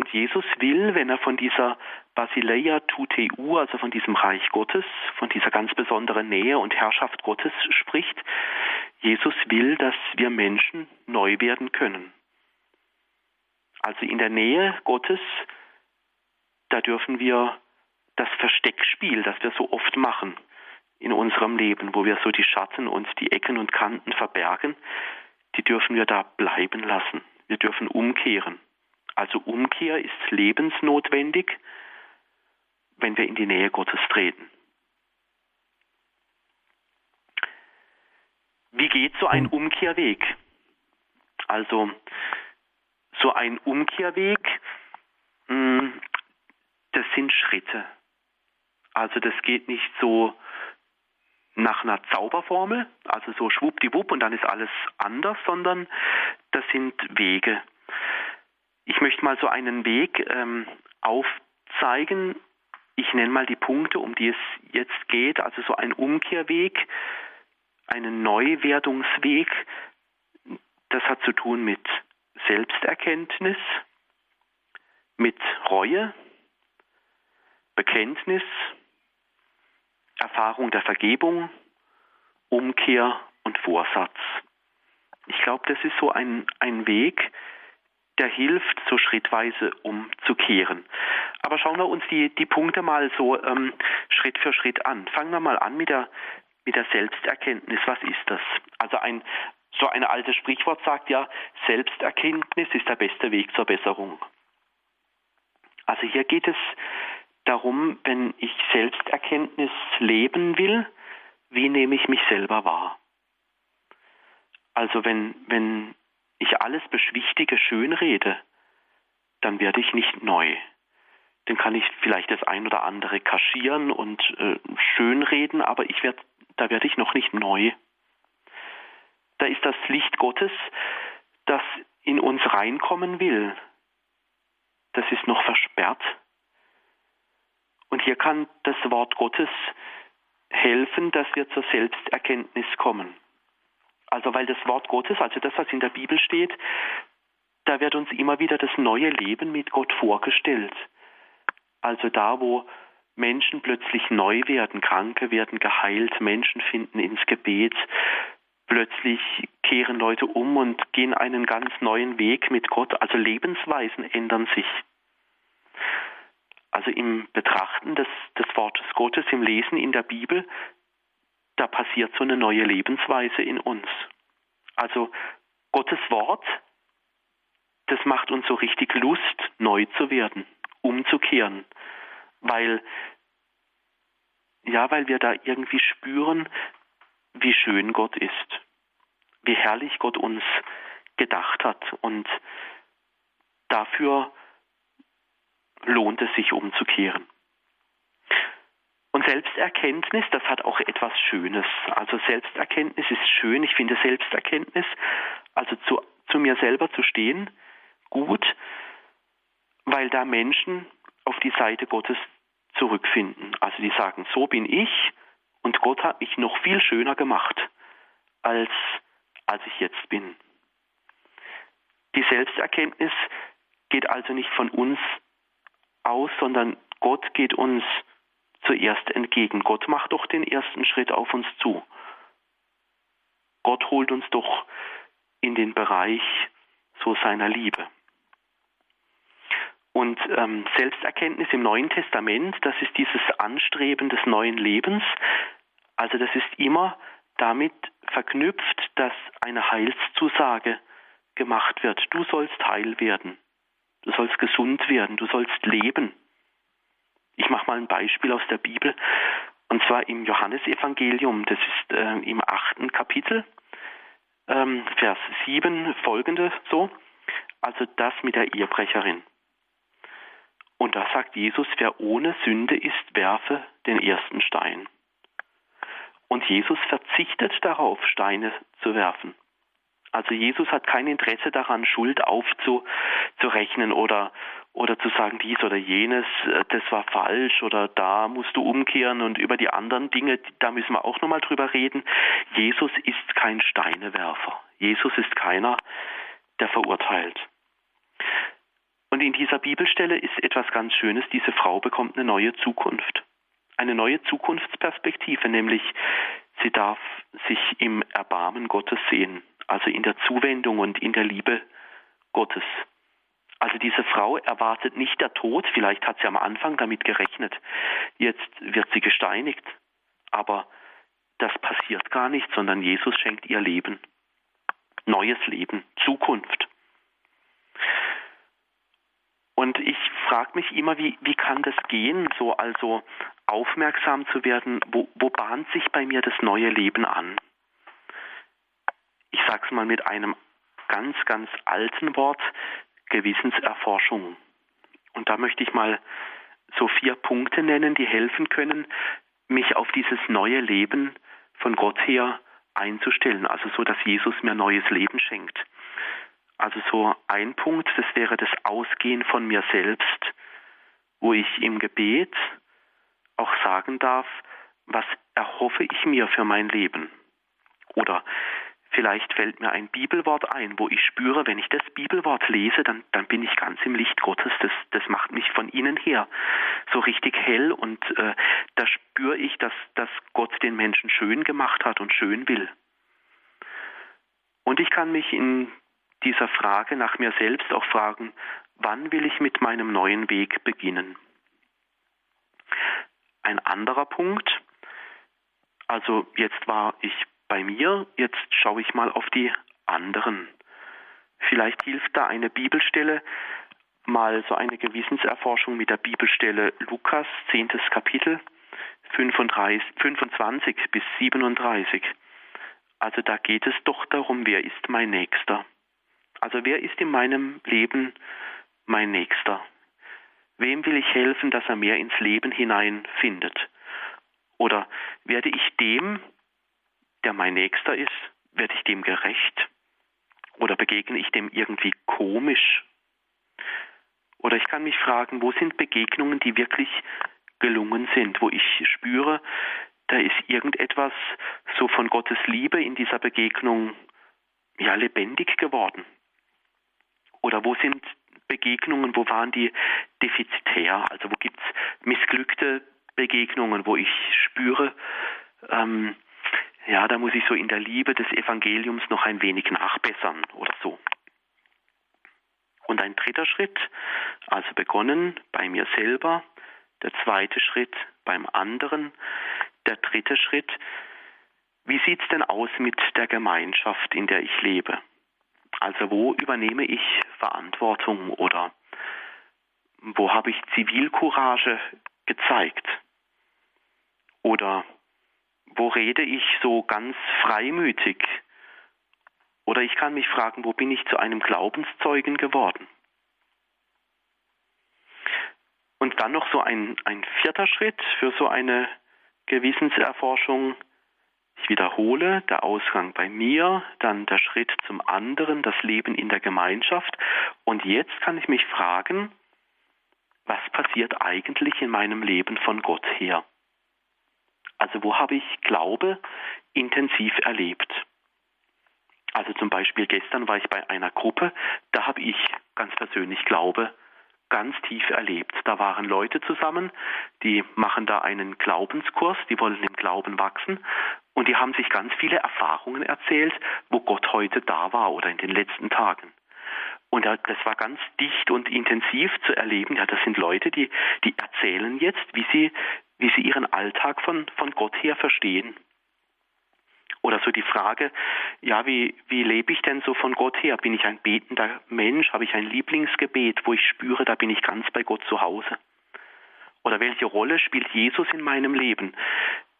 Und Jesus will, wenn er von dieser Basileia Tuteu, also von diesem Reich Gottes, von dieser ganz besonderen Nähe und Herrschaft Gottes spricht, Jesus will, dass wir Menschen neu werden können. Also in der Nähe Gottes, da dürfen wir das Versteckspiel, das wir so oft machen in unserem Leben, wo wir so die Schatten und die Ecken und Kanten verbergen, die dürfen wir da bleiben lassen. Wir dürfen umkehren. Also Umkehr ist lebensnotwendig, wenn wir in die Nähe Gottes treten. Wie geht so ein Umkehrweg? Also so ein Umkehrweg, hm, das sind Schritte. Also das geht nicht so nach einer Zauberformel, also so schwuppdiwupp und dann ist alles anders, sondern das sind Wege. Ich möchte mal so einen Weg ähm, aufzeigen. Ich nenne mal die Punkte, um die es jetzt geht, also so ein Umkehrweg, einen Neuwerdungsweg. Das hat zu tun mit Selbsterkenntnis, mit Reue, Bekenntnis, Erfahrung der Vergebung, Umkehr und Vorsatz. Ich glaube, das ist so ein, ein Weg, der hilft, so schrittweise umzukehren. Aber schauen wir uns die, die Punkte mal so ähm, Schritt für Schritt an. Fangen wir mal an mit der, mit der Selbsterkenntnis. Was ist das? Also ein, so ein altes Sprichwort sagt ja, Selbsterkenntnis ist der beste Weg zur Besserung. Also hier geht es darum, wenn ich Selbsterkenntnis leben will, wie nehme ich mich selber wahr? Also wenn, wenn ich alles beschwichtige, schönrede, dann werde ich nicht neu. Dann kann ich vielleicht das ein oder andere kaschieren und äh, schönreden, aber ich werd, da werde ich noch nicht neu. Da ist das Licht Gottes, das in uns reinkommen will. Das ist noch versperrt und hier kann das Wort Gottes helfen, dass wir zur Selbsterkenntnis kommen. Also weil das Wort Gottes, also das, was in der Bibel steht, da wird uns immer wieder das neue Leben mit Gott vorgestellt. Also da, wo Menschen plötzlich neu werden, Kranke werden geheilt, Menschen finden ins Gebet, plötzlich kehren Leute um und gehen einen ganz neuen Weg mit Gott, also Lebensweisen ändern sich. Also im Betrachten des, des Wortes Gottes, im Lesen in der Bibel, da passiert so eine neue Lebensweise in uns. Also Gottes Wort, das macht uns so richtig Lust, neu zu werden, umzukehren, weil ja, weil wir da irgendwie spüren, wie schön Gott ist, wie herrlich Gott uns gedacht hat und dafür lohnt es sich umzukehren. Selbsterkenntnis, das hat auch etwas Schönes. Also Selbsterkenntnis ist schön. Ich finde Selbsterkenntnis, also zu, zu mir selber zu stehen, gut, weil da Menschen auf die Seite Gottes zurückfinden. Also die sagen, so bin ich und Gott hat mich noch viel schöner gemacht, als, als ich jetzt bin. Die Selbsterkenntnis geht also nicht von uns aus, sondern Gott geht uns zuerst entgegen. Gott macht doch den ersten Schritt auf uns zu. Gott holt uns doch in den Bereich so seiner Liebe. Und ähm, Selbsterkenntnis im Neuen Testament, das ist dieses Anstreben des neuen Lebens. Also das ist immer damit verknüpft, dass eine Heilszusage gemacht wird. Du sollst heil werden. Du sollst gesund werden. Du sollst leben. Ich mache mal ein Beispiel aus der Bibel. Und zwar im Johannesevangelium. Das ist äh, im achten Kapitel, ähm, Vers 7 folgende so. Also das mit der Ehebrecherin. Und da sagt Jesus, wer ohne Sünde ist, werfe den ersten Stein. Und Jesus verzichtet darauf, Steine zu werfen. Also Jesus hat kein Interesse daran, Schuld aufzurechnen oder, oder zu sagen, dies oder jenes, äh, das war falsch oder da musst du umkehren und über die anderen Dinge, da müssen wir auch nochmal drüber reden. Jesus ist kein Steinewerfer. Jesus ist keiner, der verurteilt. Und in dieser Bibelstelle ist etwas ganz Schönes. Diese Frau bekommt eine neue Zukunft. Eine neue Zukunftsperspektive, nämlich sie darf sich im Erbarmen Gottes sehen, also in der Zuwendung und in der Liebe Gottes. Also diese Frau erwartet nicht der Tod, vielleicht hat sie am Anfang damit gerechnet, jetzt wird sie gesteinigt, aber das passiert gar nicht, sondern Jesus schenkt ihr Leben, neues Leben, Zukunft. Und ich frage mich immer, wie, wie kann das gehen, so also aufmerksam zu werden, wo, wo bahnt sich bei mir das neue Leben an? Ich sage es mal mit einem ganz, ganz alten Wort, Gewissenserforschung. Und da möchte ich mal so vier Punkte nennen, die helfen können, mich auf dieses neue Leben von Gott her einzustellen, also so, dass Jesus mir neues Leben schenkt. Also so ein Punkt, das wäre das Ausgehen von mir selbst, wo ich im Gebet auch sagen darf, was erhoffe ich mir für mein Leben? Oder vielleicht fällt mir ein Bibelwort ein, wo ich spüre, wenn ich das Bibelwort lese, dann, dann bin ich ganz im Licht Gottes. Das, das macht mich von innen her so richtig hell und äh, da spüre ich, dass, dass Gott den Menschen schön gemacht hat und schön will. Und ich kann mich in dieser Frage nach mir selbst auch fragen, wann will ich mit meinem neuen Weg beginnen? Ein anderer Punkt, also jetzt war ich bei mir, jetzt schaue ich mal auf die anderen. Vielleicht hilft da eine Bibelstelle, mal so eine Gewissenserforschung mit der Bibelstelle Lukas, 10. Kapitel, 35, 25 bis 37. Also da geht es doch darum, wer ist mein Nächster. Also wer ist in meinem Leben mein Nächster? Wem will ich helfen, dass er mehr ins Leben hineinfindet? Oder werde ich dem, der mein Nächster ist, werde ich dem gerecht? Oder begegne ich dem irgendwie komisch? Oder ich kann mich fragen, wo sind Begegnungen, die wirklich gelungen sind, wo ich spüre, da ist irgendetwas so von Gottes Liebe in dieser Begegnung ja lebendig geworden. Oder wo sind Begegnungen, wo waren die defizitär? Also wo gibt es missglückte Begegnungen, wo ich spüre, ähm, ja, da muss ich so in der Liebe des Evangeliums noch ein wenig nachbessern oder so. Und ein dritter Schritt, also begonnen bei mir selber, der zweite Schritt beim anderen, der dritte Schritt, wie sieht es denn aus mit der Gemeinschaft, in der ich lebe? Also wo übernehme ich Verantwortung oder wo habe ich Zivilcourage gezeigt? Oder wo rede ich so ganz freimütig? Oder ich kann mich fragen, wo bin ich zu einem Glaubenszeugen geworden? Und dann noch so ein, ein vierter Schritt für so eine Gewissenserforschung. Ich wiederhole, der Ausgang bei mir, dann der Schritt zum anderen, das Leben in der Gemeinschaft. Und jetzt kann ich mich fragen, was passiert eigentlich in meinem Leben von Gott her? Also wo habe ich Glaube intensiv erlebt? Also zum Beispiel gestern war ich bei einer Gruppe, da habe ich ganz persönlich Glaube ganz tief erlebt. Da waren Leute zusammen, die machen da einen Glaubenskurs, die wollen im Glauben wachsen und die haben sich ganz viele Erfahrungen erzählt, wo Gott heute da war oder in den letzten Tagen. Und das war ganz dicht und intensiv zu erleben. Ja, das sind Leute, die, die erzählen jetzt, wie sie, wie sie ihren Alltag von, von Gott her verstehen. Oder so die Frage, ja, wie, wie lebe ich denn so von Gott her? Bin ich ein betender Mensch? Habe ich ein Lieblingsgebet, wo ich spüre, da bin ich ganz bei Gott zu Hause? Oder welche Rolle spielt Jesus in meinem Leben?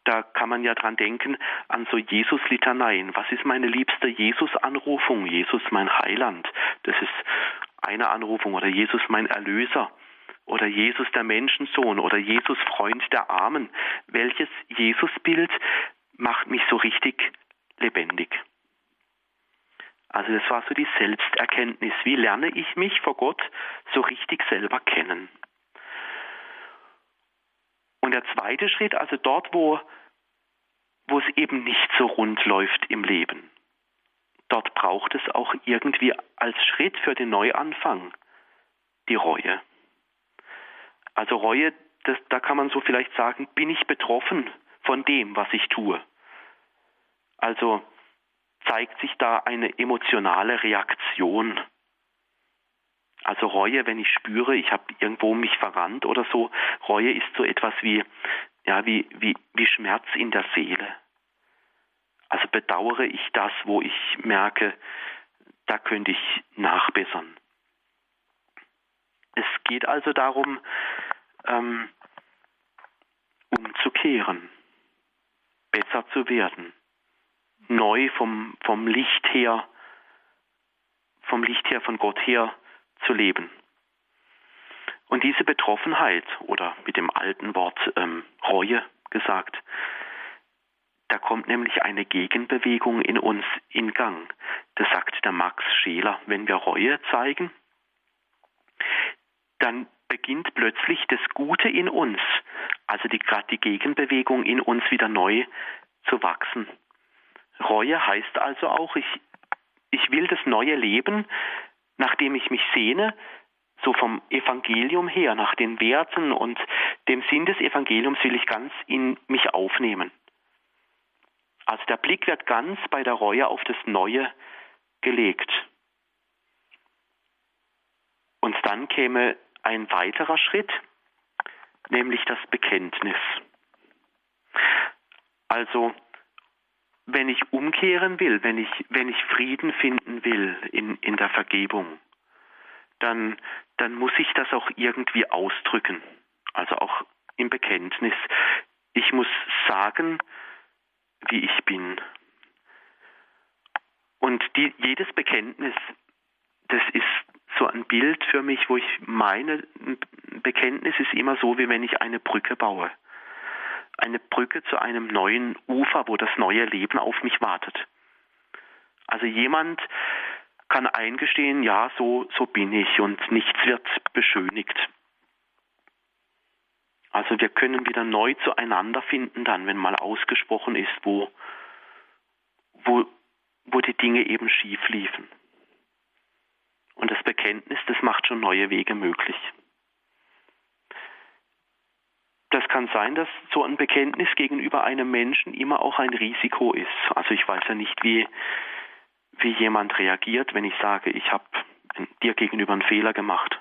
Da kann man ja dran denken an so Jesus-Litaneien. Was ist meine liebste Jesus-Anrufung? Jesus mein Heiland. Das ist eine Anrufung. Oder Jesus mein Erlöser. Oder Jesus der Menschensohn. Oder Jesus Freund der Armen. Welches Jesus-Bild macht mich so richtig lebendig. Also das war so die Selbsterkenntnis. Wie lerne ich mich vor Gott so richtig selber kennen? Und der zweite Schritt, also dort, wo, wo es eben nicht so rund läuft im Leben, dort braucht es auch irgendwie als Schritt für den Neuanfang die Reue. Also Reue, das, da kann man so vielleicht sagen, bin ich betroffen von dem, was ich tue. Also zeigt sich da eine emotionale Reaktion. Also Reue, wenn ich spüre, ich habe irgendwo mich verrannt oder so, Reue ist so etwas wie, ja, wie, wie, wie Schmerz in der Seele. Also bedauere ich das, wo ich merke, da könnte ich nachbessern. Es geht also darum, ähm, umzukehren besser zu werden, neu vom, vom Licht her, vom Licht her von Gott her zu leben. Und diese Betroffenheit oder mit dem alten Wort ähm, Reue gesagt, da kommt nämlich eine Gegenbewegung in uns in Gang. Das sagt der Max Scheler. Wenn wir Reue zeigen, dann beginnt plötzlich das Gute in uns, also die, gerade die Gegenbewegung in uns wieder neu zu wachsen. Reue heißt also auch, ich, ich will das neue Leben, nachdem ich mich sehne, so vom Evangelium her, nach den Werten und dem Sinn des Evangeliums will ich ganz in mich aufnehmen. Also der Blick wird ganz bei der Reue auf das Neue gelegt. Und dann käme ein weiterer Schritt, nämlich das Bekenntnis. Also, wenn ich umkehren will, wenn ich, wenn ich Frieden finden will in, in der Vergebung, dann, dann muss ich das auch irgendwie ausdrücken. Also auch im Bekenntnis. Ich muss sagen, wie ich bin. Und die, jedes Bekenntnis, das ist so ein Bild für mich, wo ich meine, Bekenntnis ist immer so, wie wenn ich eine Brücke baue. Eine Brücke zu einem neuen Ufer, wo das neue Leben auf mich wartet. Also jemand kann eingestehen, ja, so, so bin ich und nichts wird beschönigt. Also wir können wieder neu zueinander finden dann, wenn mal ausgesprochen ist, wo, wo, wo die Dinge eben schief liefen. Und das Bekenntnis, das macht schon neue Wege möglich. Das kann sein, dass so ein Bekenntnis gegenüber einem Menschen immer auch ein Risiko ist. Also ich weiß ja nicht, wie, wie jemand reagiert, wenn ich sage, ich habe dir gegenüber einen Fehler gemacht.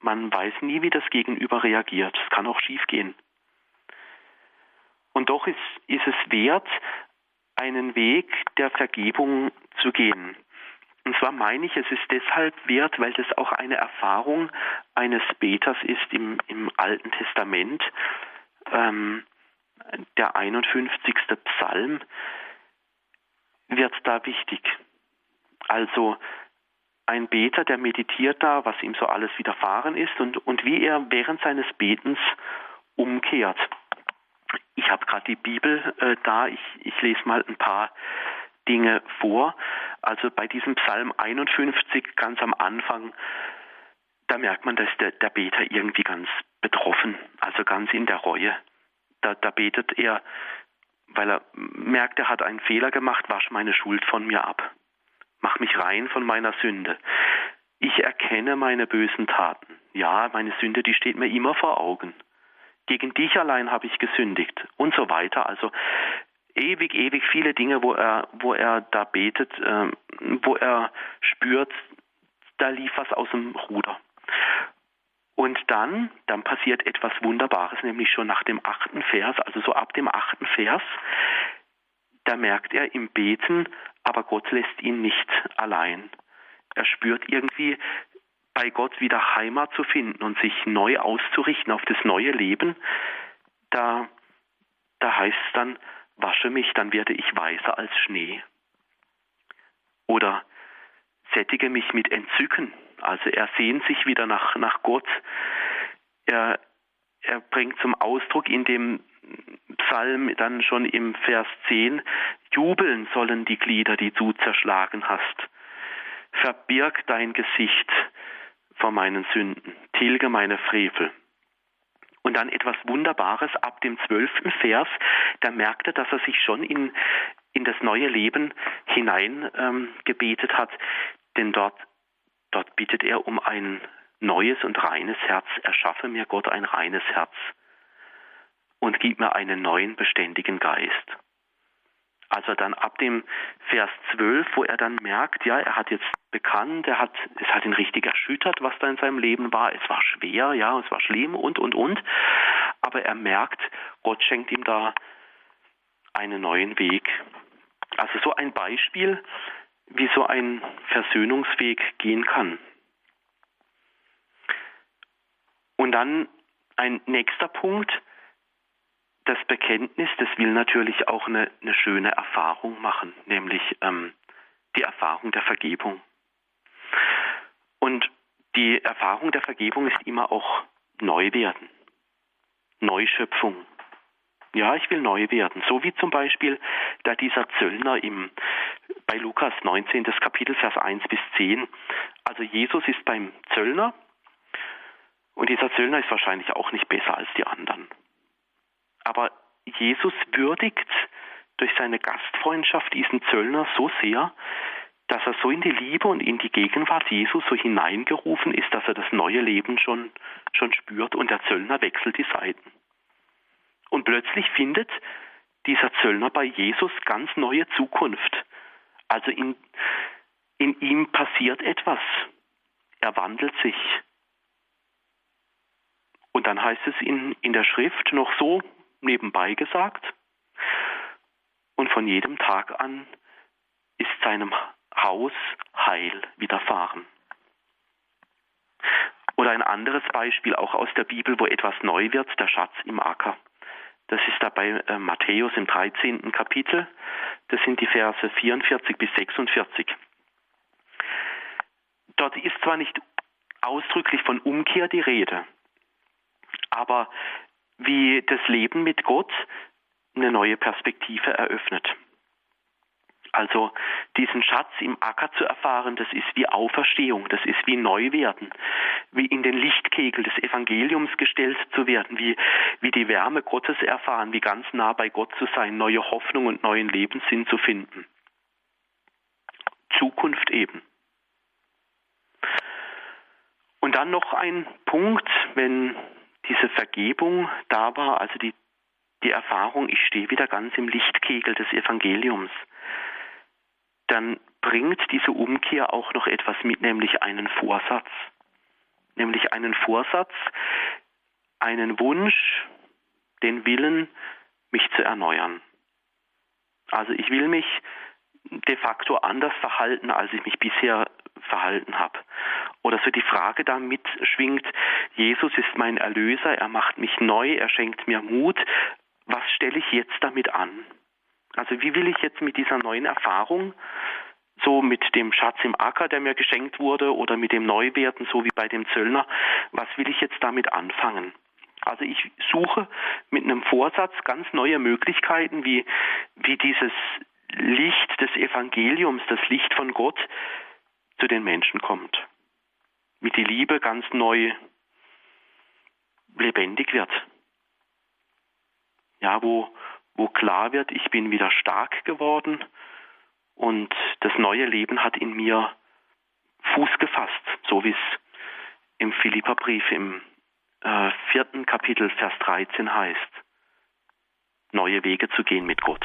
Man weiß nie, wie das Gegenüber reagiert. Es kann auch schiefgehen. Und doch ist, ist es wert, einen Weg der Vergebung zu gehen. Und zwar meine ich, es ist deshalb wert, weil das auch eine Erfahrung eines Beters ist im, im Alten Testament. Ähm, der 51. Psalm wird da wichtig. Also ein Beter, der meditiert da, was ihm so alles widerfahren ist und, und wie er während seines Betens umkehrt. Ich habe gerade die Bibel äh, da, ich, ich lese mal ein paar Dinge vor. Also bei diesem Psalm 51 ganz am Anfang, da merkt man, dass der, der Beter irgendwie ganz betroffen, also ganz in der Reue. Da, da betet er, weil er merkt, er hat einen Fehler gemacht, wasch meine Schuld von mir ab. Mach mich rein von meiner Sünde. Ich erkenne meine bösen Taten. Ja, meine Sünde, die steht mir immer vor Augen. Gegen dich allein habe ich gesündigt und so weiter. Also ewig, ewig viele Dinge, wo er, wo er da betet, äh, wo er spürt, da lief was aus dem Ruder. Und dann, dann passiert etwas Wunderbares, nämlich schon nach dem achten Vers, also so ab dem achten Vers, da merkt er im Beten, aber Gott lässt ihn nicht allein. Er spürt irgendwie bei Gott wieder Heimat zu finden und sich neu auszurichten auf das neue Leben. Da, da heißt es dann, wasche mich, dann werde ich weißer als Schnee. Oder sättige mich mit Entzücken. Also er sehnt sich wieder nach, nach Gott. Er, er bringt zum Ausdruck in dem Psalm dann schon im Vers 10, jubeln sollen die Glieder, die du zerschlagen hast. Verbirg dein Gesicht vor meinen Sünden, tilge meine Frevel. Und dann etwas Wunderbares ab dem zwölften Vers, da merkt er, dass er sich schon in, in das neue Leben hinein ähm, gebetet hat, denn dort, dort bittet er um ein neues und reines Herz. Erschaffe mir Gott ein reines Herz und gib mir einen neuen beständigen Geist. Also dann ab dem Vers 12, wo er dann merkt, ja, er hat jetzt bekannt, er hat, es hat ihn richtig erschüttert, was da in seinem Leben war. Es war schwer, ja, es war schlimm und, und, und. Aber er merkt, Gott schenkt ihm da einen neuen Weg. Also so ein Beispiel, wie so ein Versöhnungsweg gehen kann. Und dann ein nächster Punkt, das Bekenntnis, das will natürlich auch eine, eine schöne Erfahrung machen, nämlich ähm, die Erfahrung der Vergebung. Und die Erfahrung der Vergebung ist immer auch neu werden, Neuschöpfung. Ja, ich will neu werden. So wie zum Beispiel da dieser Zöllner im, bei Lukas 19, das Kapitel Vers 1 bis 10. Also Jesus ist beim Zöllner und dieser Zöllner ist wahrscheinlich auch nicht besser als die anderen. Aber Jesus würdigt durch seine Gastfreundschaft diesen Zöllner so sehr, dass er so in die Liebe und in die Gegenwart Jesus so hineingerufen ist, dass er das neue Leben schon, schon spürt und der Zöllner wechselt die Seiten. Und plötzlich findet dieser Zöllner bei Jesus ganz neue Zukunft. Also in, in ihm passiert etwas. Er wandelt sich. Und dann heißt es in, in der Schrift noch so, nebenbei gesagt. Und von jedem Tag an ist seinem Haus Heil widerfahren. Oder ein anderes Beispiel auch aus der Bibel, wo etwas neu wird, der Schatz im Acker. Das ist da bei äh, Matthäus im 13. Kapitel. Das sind die Verse 44 bis 46. Dort ist zwar nicht ausdrücklich von Umkehr die Rede, aber wie das Leben mit Gott eine neue Perspektive eröffnet. Also diesen Schatz im Acker zu erfahren, das ist wie Auferstehung, das ist wie Neuwerden, wie in den Lichtkegel des Evangeliums gestellt zu werden, wie, wie die Wärme Gottes erfahren, wie ganz nah bei Gott zu sein, neue Hoffnung und neuen Lebenssinn zu finden. Zukunft eben. Und dann noch ein Punkt, wenn diese Vergebung da war, also die, die Erfahrung, ich stehe wieder ganz im Lichtkegel des Evangeliums, dann bringt diese Umkehr auch noch etwas mit, nämlich einen Vorsatz. Nämlich einen Vorsatz, einen Wunsch, den Willen, mich zu erneuern. Also ich will mich de facto anders verhalten, als ich mich bisher verhalten habe. Oder so die Frage da mitschwingt, Jesus ist mein Erlöser, er macht mich neu, er schenkt mir Mut. Was stelle ich jetzt damit an? Also wie will ich jetzt mit dieser neuen Erfahrung so mit dem Schatz im Acker, der mir geschenkt wurde, oder mit dem Neuwerten, so wie bei dem Zöllner, was will ich jetzt damit anfangen? Also ich suche mit einem Vorsatz ganz neue Möglichkeiten, wie, wie dieses Licht des Evangeliums, das Licht von Gott zu den Menschen kommt. Wie die Liebe ganz neu lebendig wird. Ja, wo, wo klar wird, ich bin wieder stark geworden und das neue Leben hat in mir Fuß gefasst, so wie es im Philipperbrief im äh, vierten Kapitel, Vers 13 heißt. Neue Wege zu gehen mit Gott.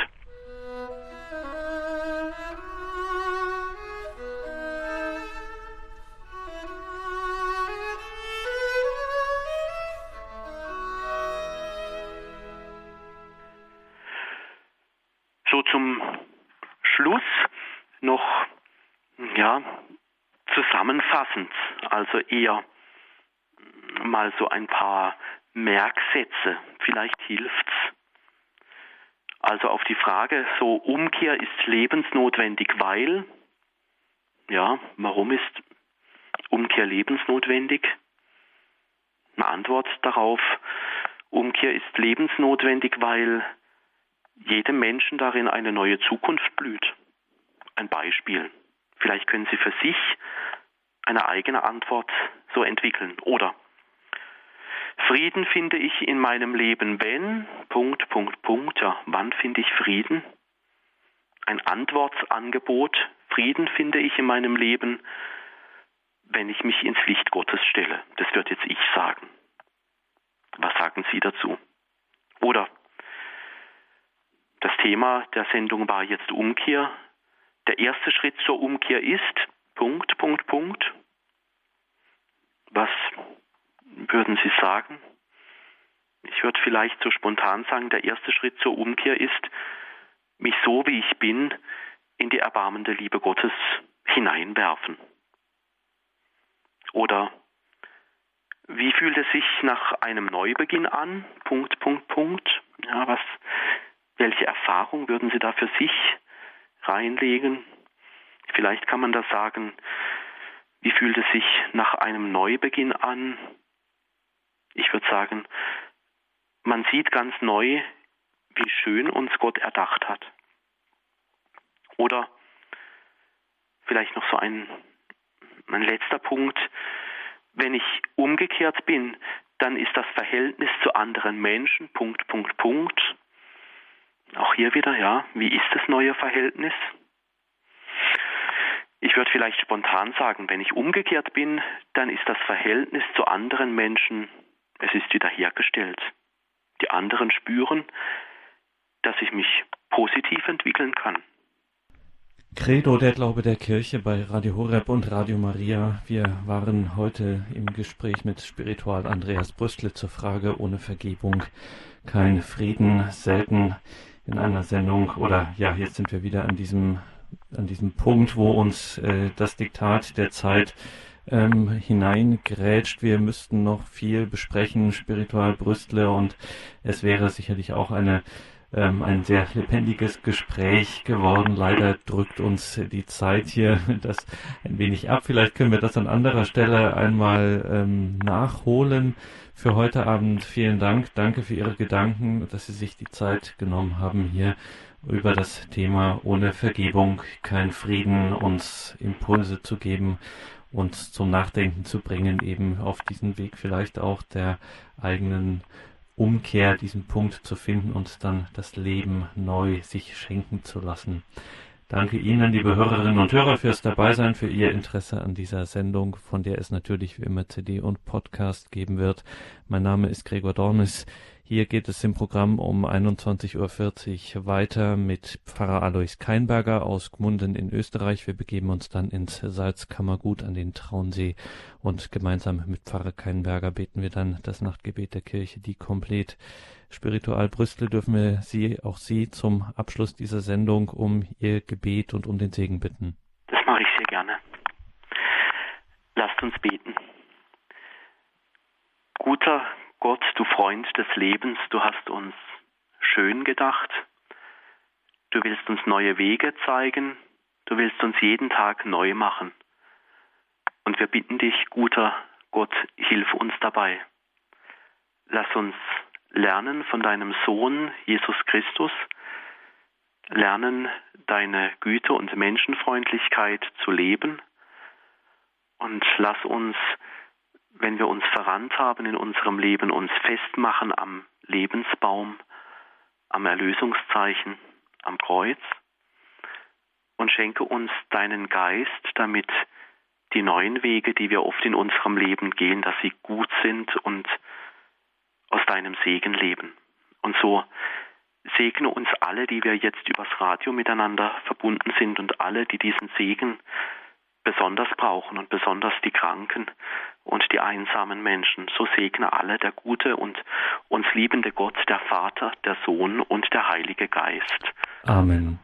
Noch, ja, zusammenfassend, also eher mal so ein paar Merksätze, vielleicht hilft's. Also auf die Frage, so Umkehr ist lebensnotwendig, weil, ja, warum ist Umkehr lebensnotwendig? Eine Antwort darauf, Umkehr ist lebensnotwendig, weil jedem Menschen darin eine neue Zukunft blüht. Ein Beispiel. Vielleicht können Sie für sich eine eigene Antwort so entwickeln. Oder Frieden finde ich in meinem Leben, wenn, Punkt, Punkt, Punkt, ja, wann finde ich Frieden? Ein Antwortsangebot, Frieden finde ich in meinem Leben, wenn ich mich ins Licht Gottes stelle. Das wird jetzt ich sagen. Was sagen Sie dazu? Oder das Thema der Sendung war jetzt Umkehr. Der erste Schritt zur Umkehr ist Punkt, Punkt, Punkt. Was würden Sie sagen? Ich würde vielleicht so spontan sagen, der erste Schritt zur Umkehr ist, mich so wie ich bin in die erbarmende Liebe Gottes hineinwerfen. Oder wie fühlt es sich nach einem Neubeginn an? Punkt, Punkt, Punkt. Ja, was, welche Erfahrung würden Sie da für sich reinlegen? Vielleicht kann man da sagen, wie fühlt es sich nach einem Neubeginn an? Ich würde sagen, man sieht ganz neu, wie schön uns Gott erdacht hat. Oder vielleicht noch so ein, ein letzter Punkt, wenn ich umgekehrt bin, dann ist das Verhältnis zu anderen Menschen, Punkt, Punkt, Punkt, auch hier wieder, ja, wie ist das neue Verhältnis? Ich würde vielleicht spontan sagen, wenn ich umgekehrt bin, dann ist das Verhältnis zu anderen Menschen, es ist wiederhergestellt. Die anderen spüren, dass ich mich positiv entwickeln kann. Credo, der Glaube der Kirche bei Radio Horeb und Radio Maria. Wir waren heute im Gespräch mit Spiritual Andreas Brüstle zur Frage ohne Vergebung kein Frieden, selten in einer Sendung oder ja, jetzt sind wir wieder an diesem an diesem Punkt, wo uns äh, das Diktat der Zeit ähm, hineingrätscht. Wir müssten noch viel besprechen, Spiritual Brüstle und es wäre sicherlich auch eine ähm, ein sehr lebendiges Gespräch geworden. Leider drückt uns die Zeit hier das ein wenig ab. Vielleicht können wir das an anderer Stelle einmal ähm, nachholen. Für heute Abend vielen Dank. Danke für Ihre Gedanken, dass Sie sich die Zeit genommen haben, hier über das Thema ohne Vergebung kein Frieden uns Impulse zu geben, uns zum Nachdenken zu bringen, eben auf diesen Weg vielleicht auch der eigenen Umkehr, diesen Punkt zu finden und dann das Leben neu sich schenken zu lassen. Danke Ihnen, liebe Hörerinnen und Hörer, fürs Dabeisein, für Ihr Interesse an dieser Sendung, von der es natürlich wie immer CD und Podcast geben wird. Mein Name ist Gregor Dornis. Hier geht es im Programm um 21.40 Uhr weiter mit Pfarrer Alois Keinberger aus Gmunden in Österreich. Wir begeben uns dann ins Salzkammergut an den Traunsee und gemeinsam mit Pfarrer Keinberger beten wir dann das Nachtgebet der Kirche, die komplett Spiritual Brüstel dürfen wir Sie, auch Sie zum Abschluss dieser Sendung um Ihr Gebet und um den Segen bitten. Das mache ich sehr gerne. Lasst uns beten. Guter Gott, du Freund des Lebens, du hast uns schön gedacht. Du willst uns neue Wege zeigen. Du willst uns jeden Tag neu machen. Und wir bitten dich, guter Gott, hilf uns dabei. Lass uns lernen von deinem Sohn Jesus Christus, lernen deine Güte und Menschenfreundlichkeit zu leben und lass uns, wenn wir uns verrannt haben in unserem Leben, uns festmachen am Lebensbaum, am Erlösungszeichen, am Kreuz und schenke uns deinen Geist, damit die neuen Wege, die wir oft in unserem Leben gehen, dass sie gut sind und aus deinem Segen leben. Und so segne uns alle, die wir jetzt übers Radio miteinander verbunden sind und alle, die diesen Segen besonders brauchen und besonders die Kranken und die einsamen Menschen. So segne alle der gute und uns liebende Gott, der Vater, der Sohn und der Heilige Geist. Amen.